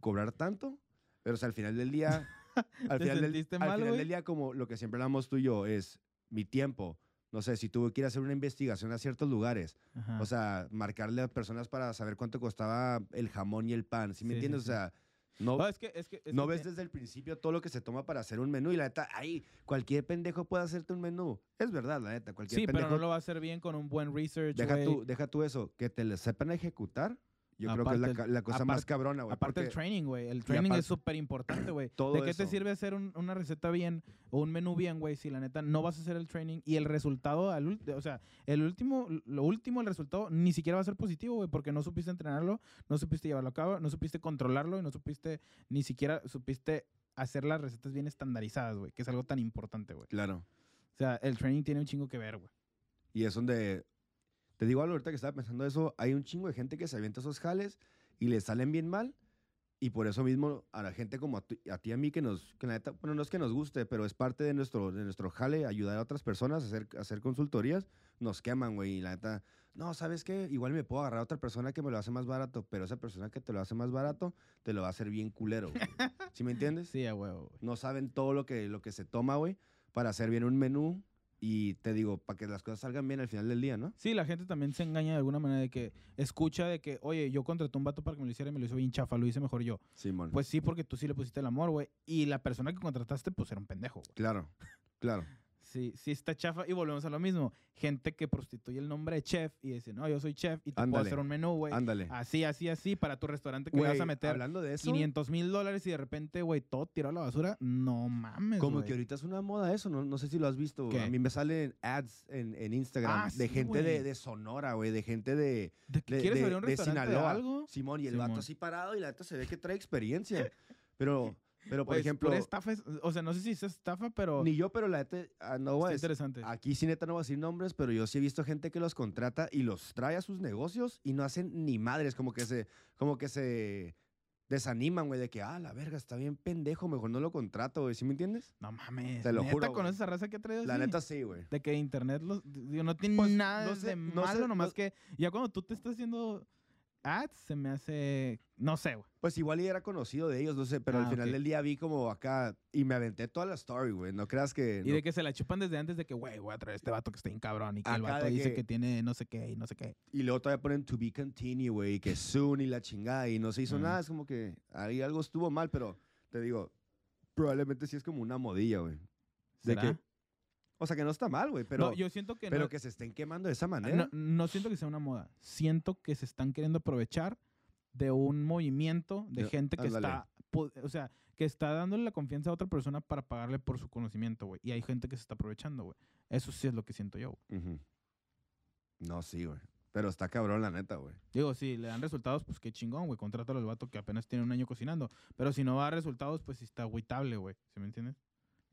cobrar tanto. Pero o sea, al final del día, al, ¿Te final, del, sentiste al mal, final del día, como lo que siempre hablamos tú y yo, es mi tiempo. No sé, si tuve que ir a hacer una investigación a ciertos lugares, Ajá. o sea, marcarle a personas para saber cuánto costaba el jamón y el pan, ¿sí me Sí, sí, entiendes? sí. O sea, no, No, es que, es que, es no que ves desde el principio todo lo que se toma para hacer un menú y la neta, ahí, cualquier pendejo puede hacerte un menú. Es verdad, la neta, cualquier Sí, pendejo pero no lo va a hacer bien con un buen research, Deja tú, deja tú eso, que te le sepan ejecutar. Yo creo que es la, cosa más cabrona, güey. Aparte el porque training, güey. El training aparte- es súper importante, güey. ¿De qué te sirve hacer un- una receta bien o un menú bien, güey? Si la neta no vas a hacer el training y el resultado, al o sea, el último, lo último, el resultado ni siquiera va a ser positivo, güey, porque no supiste entrenarlo, no supiste llevarlo a cabo, no supiste controlarlo y no supiste, ni siquiera supiste hacer las recetas bien estandarizadas, güey, que es algo tan importante, güey. Claro. O sea, el training tiene un chingo que ver, güey. Y es donde, te digo algo ahorita que estaba pensando eso, hay un chingo de gente que se avienta esos jales y le salen bien mal. Y por eso mismo a la gente como a, ti- a ti y a mí que nos, que la neta, bueno, no es que nos guste, pero es parte de nuestro, de nuestro jale ayudar a otras personas a hacer, a hacer consultorías, nos queman, güey. Y la neta, no, ¿sabes qué? Igual me puedo agarrar a otra persona que me lo hace más barato, pero esa persona que te lo hace más barato, te lo va a hacer bien culero, güey. ¿Sí me entiendes? Sí, a huevo, güey. no saben todo lo que, lo que se toma, güey, para hacer bien un menú y te digo, para que las cosas salgan bien al final del día, ¿no? Sí, la gente también se engaña de alguna manera de que escucha de que, oye, yo contraté un vato para que me lo hiciera y me lo hizo bien chafa, lo hice mejor yo. Simón. Pues sí, porque tú sí le pusiste el amor, güey. Y la persona que contrataste, pues era un pendejo, güey. claro, claro. Sí, sí está chafa. Y volvemos a lo mismo. Gente que prostituye el nombre de chef y dice, no, yo soy chef y te puedo Ándale. hacer un menú, güey. Ándale. Así, así, así, para tu restaurante que le vas a meter hablando de eso, 500 mil dólares y de repente, güey, todo tirado a la basura. No mames, como güey. que ahorita es una moda eso, no, no sé si lo has visto. ¿Qué? A mí me salen ads en, en Instagram Ah, de sí, gente de, güey. de Sonora, güey, de gente de, ¿De que quieres abrir un restaurante de Sinaloa. algo? Simón y el Simón. vato así parado y la neta se ve que trae experiencia. Pero, pero por Pues, ejemplo, estafa es- o sea, no sé si es estafa, pero ni yo, pero la neta, ah, no está decir- interesante. Aquí sí neta no voy a decir nombres, pero yo sí he visto gente que los contrata y los trae a sus negocios y no hacen ni madres, como que se, como que se desaniman, güey, de que, ah, la verga, está bien pendejo, mejor no lo contrato, güey, ¿sí me entiendes? No mames. Te lo ¿Neta juro, con esa raza que ha traído La neta sí, güey. De que internet los, digo, no tiene Pues, nada no sé- de no malo, sé, nomás no- que ya cuando tú te estás haciendo ads, se me hace, no sé, güey. Pues igual y era conocido de ellos, no sé, pero Ah, al final ok. del día vi como acá y me aventé toda la story, güey, no creas que... Y no- de que se la chupan desde antes de que, güey, voy a traer este vato que está bien cabrón y que el vato dice que- que... tiene no sé qué y no sé qué. Y luego todavía ponen to be continue, güey, y que soon y la chingada y no se hizo nada, es como que ahí algo estuvo mal, pero te digo, probablemente sí es como una modilla, güey. De que, o sea, que no está mal, güey, pero, no, yo siento que pero no, que se estén quemando de esa manera. no, no siento que sea una moda. Siento que se están queriendo aprovechar de un movimiento de gente que ándale. está, o sea, que está dándole la confianza a otra persona para pagarle por su conocimiento, güey. Y hay gente que se está aprovechando, güey. Eso sí es lo que siento yo. güey. No, sí, güey. Pero está cabrón, la neta, güey. Digo, si le dan resultados, pues qué chingón, güey. Contrátalo al vato que apenas tiene un año cocinando. Pero si no va a resultados, pues sí está agüitable, güey. ¿Sí me entiendes?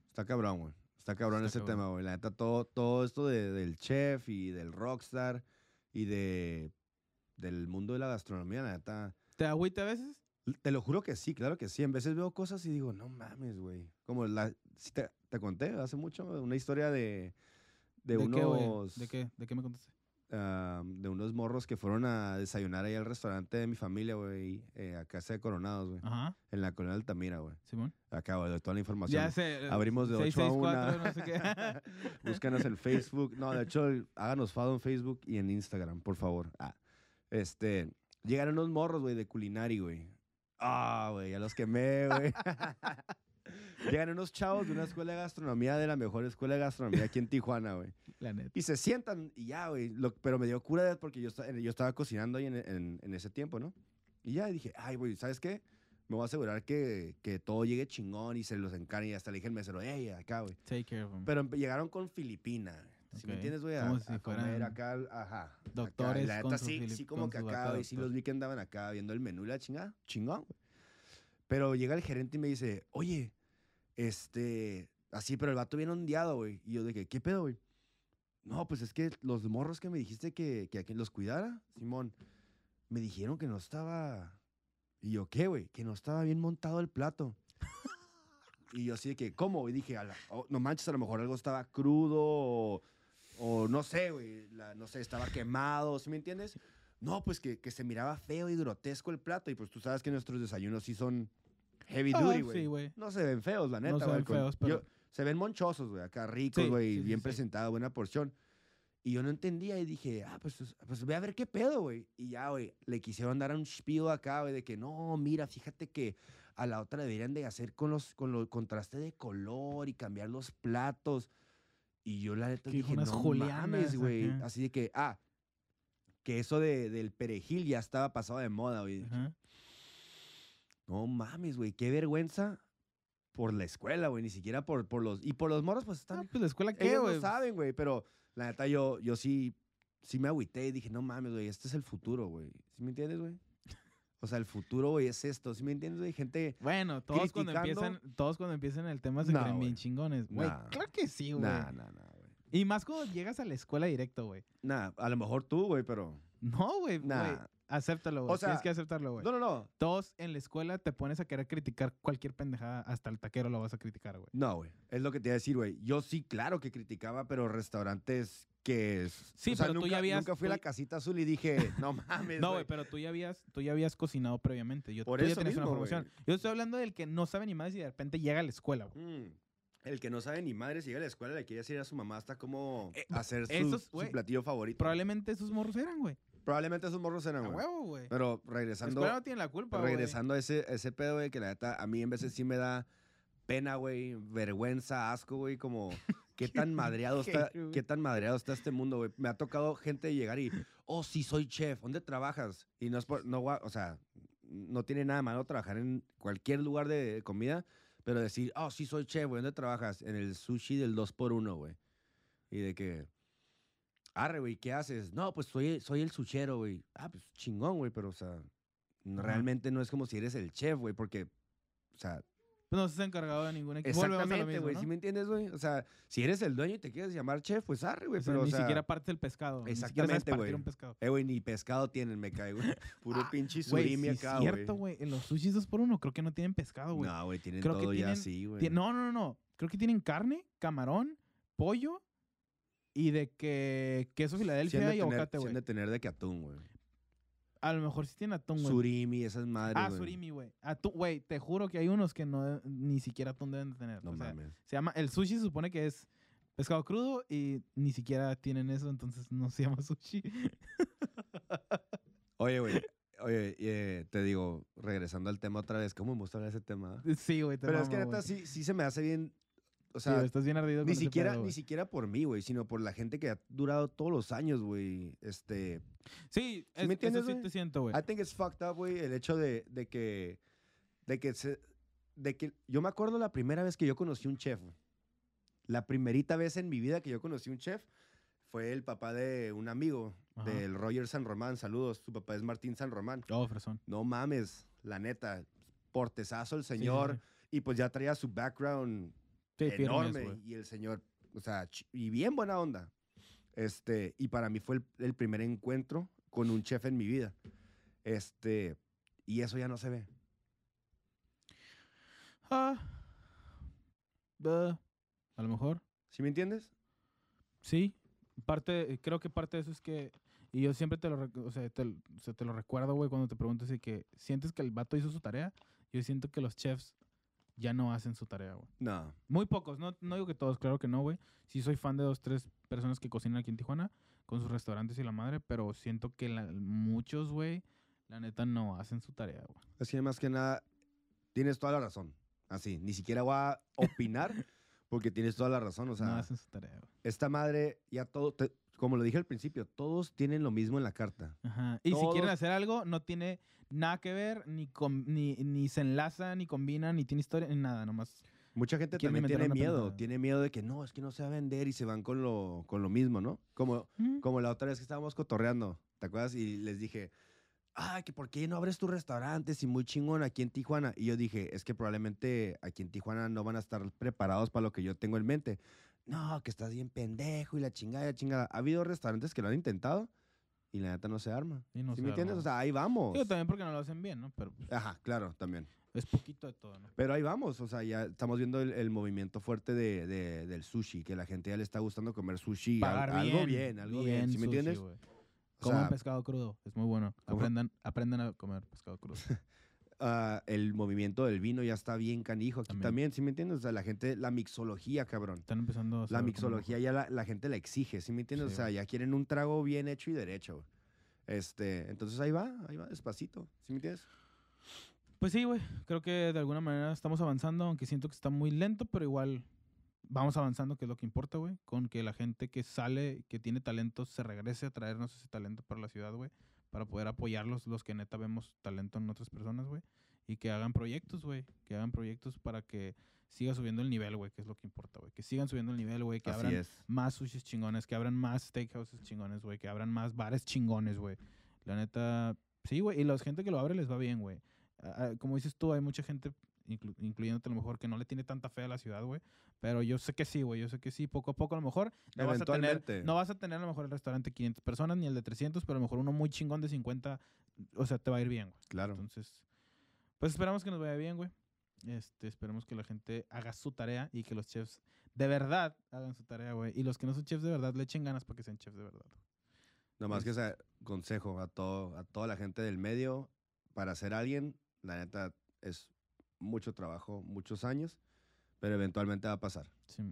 Está cabrón, güey. Está cabrón Está ese cabrón. tema, güey. La neta, todo, todo esto de- del chef y del rockstar y de del mundo de la gastronomía, la neta. ¿Te agüita a veces? Te lo juro que sí, claro que sí. En veces veo cosas y digo, no mames, güey. Como la. sí te, te conté hace mucho una historia de. De, unos. ¿De qué? ¿De qué me contaste? Ah, de unos morros que fueron a desayunar ahí al restaurante de mi familia, güey. eh, a casa de Coronados, güey. Ajá, En la colonia Altamira, güey. Simón. Acá, güey, toda la información. Ya sé. Abrimos de 8 a 664, 1. no sé qué. Búscanos en Facebook. No, de hecho, háganos follow en Facebook y en Instagram, por favor. Ah, este, llegaron unos morros, güey, de culinary, güey. Ah, güey, ya los quemé, güey. Llegan unos chavos de una escuela de gastronomía, de la mejor escuela de gastronomía aquí en Tijuana, güey. La neta. Y se sientan y ya, güey. Pero me dio cura porque yo, esta- yo estaba cocinando ahí en, en- en ese tiempo, ¿no? Y ya dije, ay, güey, ¿sabes qué? Me voy a asegurar que, que todo llegue chingón y se los encarne. Y hasta le dije al mesero, hey, acá, güey. Take care of 'em. Pero llegaron con Filipina. Si me entiendes, güey, a, si a comer acá, ajá. acá. Doctores la con neta, sí, sí, como que acá, de güey, sí los vi que andaban acá viendo el menú y la chingada, chingón, güey. Pero llega el gerente y me dice, oye, este, así, pero el vato viene ondeado, güey. Y yo de que, ¿qué pedo, güey? No, pues es que los morros que me dijiste que, que a quien los cuidara, Simón, me dijeron que no estaba... Y yo, ¿qué, güey? Que no estaba bien montado el plato. Y yo así de que, ¿cómo? Y dije, "A la- oh, no manches, a lo mejor algo estaba crudo o, o no sé, güey, no sé, estaba quemado, ¿sí me entiendes? No, pues que, que se miraba feo y grotesco el plato. Y pues tú sabes que nuestros desayunos sí son heavy Ah, duty, güey. sí, güey. no se ven feos, la neta, No se güey, ven feos, yo- pero- se ven monchosos, güey, acá ricos, güey, sí, sí, bien presentado, buena porción. Y yo no entendía y dije, ah, pues, pues, pues ve a ver qué pedo, güey. Y ya, güey, le quisieron dar un spiel acá, güey, de que no, mira, fíjate que a la otra deberían de hacer con los con los contraste de color y cambiar los platos. Y yo la neta dije, unas no mames, güey. Así de que, ah, que eso de, del perejil ya estaba pasado de moda, güey. Ajá. No mames, güey, qué vergüenza por la escuela, güey, ni siquiera por, por los... Y por los morros, pues Ah, están... pues la escuela qué, güey. no saben, güey, pero la neta yo, yo sí, sí me agüité y dije, no mames, güey, este es el futuro, güey. ¿Sí me entiendes, güey? O sea, el futuro, güey, es esto. ¿Sí me entiendes, güey? Gente... Bueno, todos cuando empiezan, todos cuando empiezan el tema se No, creen bien chingones. Güey, Nah. claro que sí, güey. Nah, nah, güey. Y más cuando llegas a la escuela directo, güey. Nah, a lo mejor tú, güey, pero... No, güey, Nah. güey. Acéptalo, güey. O sea, Tienes que aceptarlo, güey. No, no, no. Todos en la escuela te pones a querer criticar cualquier pendejada, hasta el taquero lo vas a criticar, güey. No, güey. Es lo que te iba a decir, güey. Yo sí, claro que criticaba, pero restaurantes que... Sí, o sea, pero tú nunca, ya habías- Nunca fui a la tú- casita azul y dije, no mames, No, güey, pero tú ya habías, tú ya habías cocinado previamente. Yo, Por tú ya eso tenías una mismo, formación. güey. Yo estoy hablando del que no sabe ni más y de repente llega a la escuela, güey. Mm, El que no sabe ni madre si llega a la escuela le quiere decir a su mamá hasta cómo Eh, hacer su, esos, su güey, platillo favorito. Probablemente esos morros eran, güey. Probablemente esos morros eran, güey. huevo, güey. Pero La regresando, escuela no tiene la culpa, güey. regresando a ese, ese pedo, güey, que la neta a mí en veces sí me da pena, güey, vergüenza, asco, güey, como qué tan madreado está, qué tan madreado está este mundo, güey. Me ha tocado gente llegar y, oh, sí, soy chef, ¿dónde trabajas? Y no es por, no, o sea, no tiene nada malo trabajar en cualquier lugar de comida, pero decir, oh, sí, soy chef, güey, ¿dónde trabajas? En el sushi del 2x1, güey. Y de que, arre, güey, ¿qué haces? No, pues soy, soy el suchero, güey. Ah, pues chingón, güey, pero, o sea, no- realmente no es como si eres el chef, güey, porque, o sea, Pues no ha encargado de ningún equipo. Exactamente, güey, ¿no? ¿sí me entiendes, güey? O sea, si eres el dueño y te quieres llamar chef, pues arre, güey, O sea, pero, o ni sea, siquiera parte el pescado. Exactamente, güey. eh, güey, ni pescado tienen, me cae, güey. Puro Ah, pinche Güey, surimi sí acá, es cierto, güey. güey. En los sushis dos por uno creo que no tienen pescado, güey. No, güey, tienen Creo que todo ya tienen- así, güey. No, no, no, no. Creo que tienen carne, camarón, pollo y de que queso Filadelfia y aguacate, güey. de tener de que atún, güey. A lo mejor sí tienen atún, güey. Surimi, esas madres, Ah, güey. surimi, güey. Atún, güey, te juro que hay unos que no ni siquiera atún deben de tener. No o sea, mames. se llama el sushi se supone que es pescado crudo y ni siquiera tienen eso, entonces no se llama sushi. Oye, güey. Oye, eh, te digo, regresando al tema otra vez, ¿cómo me gusta hablar de ese tema? sí, güey, te Pero es que neta sí, sí se me hace bien. O Sí, sea, estás bien ardido ni siquiera, pedo, ni siquiera por mí, güey, sino por la gente que ha durado todos los años, güey. Este, Sí, ¿Sí es- me entiendes, eso sí te siento, güey. I think it's fucked up, güey, el hecho de, de que, de que se, de que, yo me acuerdo la primera vez que yo conocí un chef, güey. La primerita vez en mi vida que yo conocí un chef fue el papá de un amigo, Ajá. del Roger San Román, saludos, su papá es Martín San Román. Oh, fresón. No mames, la neta, portezazo el Sí, sí, señor, sí. y pues ya traía su background Sí, enorme y el señor, o sea, y bien buena onda. Este, y para mí fue el, el primer encuentro con un chef en mi vida. Este, y eso ya no se ve. Ah. Ah, a lo mejor. ¿Sí me entiendes? Sí. Parte, creo que parte de eso es que. Y yo siempre te lo, o sea, te, o sea, te lo recuerdo, güey, cuando te pregunto si que sientes que el vato hizo su tarea. Yo siento que los chefs ya no hacen su tarea, güey. No. Muy pocos, no, no digo que todos, claro que no, güey. Sí soy fan de dos, tres personas que cocinan aquí en Tijuana con sus restaurantes y la madre, pero siento que la- muchos, güey, la neta no hacen su tarea, güey. Es que más que nada, tienes toda la razón. Así, ni siquiera voy a opinar porque tienes toda la razón. O sea, no hacen su tarea, güey. esta madre, ya todo, te- como lo dije al principio, todos tienen lo mismo en la carta. Ajá. Y si quieren hacer algo, no tiene nada que ver, ni, com- ni, ni se enlaza, ni combina, ni tiene historia, ni nada, nomás. Mucha gente también tiene miedo, tiene miedo de que no, es que no se va a vender y se van con lo, con lo mismo, ¿no? Como, Mm. como la otra vez que estábamos cotorreando, ¿te acuerdas? Y les dije, ay, que por qué no abres tu restaurante si muy chingón aquí en Tijuana. Y yo dije, es que probablemente aquí en Tijuana no van a estar preparados para lo que yo tengo en mente. No, que estás bien pendejo y la chingada, la chingada. Ha habido restaurantes que lo han intentado y la neta no se arma. Y no ¿Sí se me entiendes? arma. O sea, ahí vamos. Digo, también porque no lo hacen bien, ¿no? Pero pues, Ajá, claro, también. es poquito de todo, ¿no? Pero ahí vamos, o sea, ya estamos viendo el, el movimiento fuerte de, de- del sushi, que la gente ya le está gustando comer sushi. al- Pagar algo bien, algo bien, ¿sí me entiendes? güey. Coman sea, pescado crudo, es muy bueno. Aprendan, aprendan a comer pescado crudo. ah, el movimiento del vino ya está bien canijo aquí También. también, ¿sí me entiendes? O sea, la gente, la mixología, cabrón. Están empezando a La cómo- mixología ya la, la gente la exige, ¿sí me entiendes? Sí, o sea, ya quieren un trago bien hecho y derecho. Este, entonces ahí va, ahí va, despacito, ¿sí me entiendes? Pues sí, güey. Creo que de alguna manera estamos avanzando, aunque siento que está muy lento, pero igual vamos avanzando, que es lo que importa, güey. Con que la gente que sale, que tiene talento, se regrese a traernos ese talento para la ciudad, güey. Para poder apoyarlos, los que neta vemos talento en otras personas, güey. Y que hagan proyectos, güey. Que hagan proyectos para que siga subiendo el nivel, güey, que es lo que importa, güey. Que sigan subiendo el nivel, güey. Que Así abran es. más sushis chingones, que abran más steakhouses chingones, güey, que abran más bares chingones, güey. La neta, sí, güey, y la gente que lo abre les va bien, güey. Como dices tú, hay mucha gente, inclu- incluyéndote a lo mejor, que no le tiene tanta fe a la ciudad, güey. Pero yo sé que sí, güey, yo sé que sí, poco a poco a lo mejor no vas, a tener, Eventualmente. no vas a tener a lo mejor el restaurante 500 personas ni el de 300, pero a lo mejor uno muy chingón de 50, o sea, te va a ir bien, güey. Claro. Entonces, pues esperamos que nos vaya bien, güey. Este, esperemos que la gente haga su tarea y que los chefs de verdad hagan su tarea, güey. Y los que no son chefs de verdad le echen ganas para que sean chefs de verdad. Nomás que ese consejo a, todo, a toda la gente del medio, para ser alguien, la neta es mucho trabajo, muchos años, pero eventualmente va a pasar. Sí.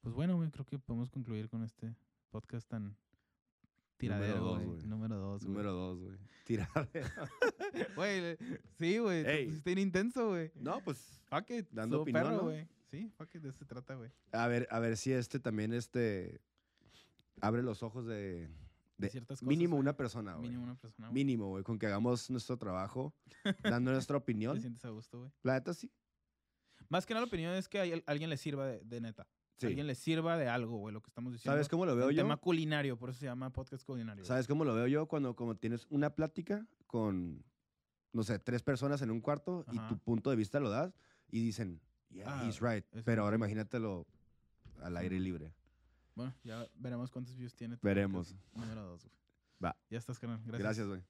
Pues bueno, güey, creo que podemos concluir con este podcast tan tiradero, güey. güey. Número dos, güey. Número dos, güey. Tiradero. Güey, sí, güey, bien intenso, güey. no, pues, Fuck it, Dando opinión, perro, ¿no? güey. Sí, fuck it, de eso se trata, güey. a ver, a ver si este también, este, abre los ojos de, de ciertas cosas, mínimo güey. una persona, güey. Mínimo una persona, güey. Mínimo, güey, con que hagamos nuestro trabajo, dando nuestra Te opinión. sientes a gusto, güey. La neta sí. Más que nada la opinión es que a al- alguien le sirva de, de neta. Sí. Alguien le sirva de algo, güey, lo que estamos diciendo. ¿Sabes cómo lo veo yo? tema culinario, por eso se llama podcast culinario. ¿Sabes cómo lo veo yo? Cuando como tienes una plática con, no sé, tres personas en un cuarto y Ajá. tu punto de vista lo das y dicen, yeah, Ah, he's right. Pero ahora imagínatelo al aire libre. Bueno, ya veremos cuántos views tiene. tu Veremos. Número dos, güey. Va. Ya estás, carnal. Gracias. Gracias, güey.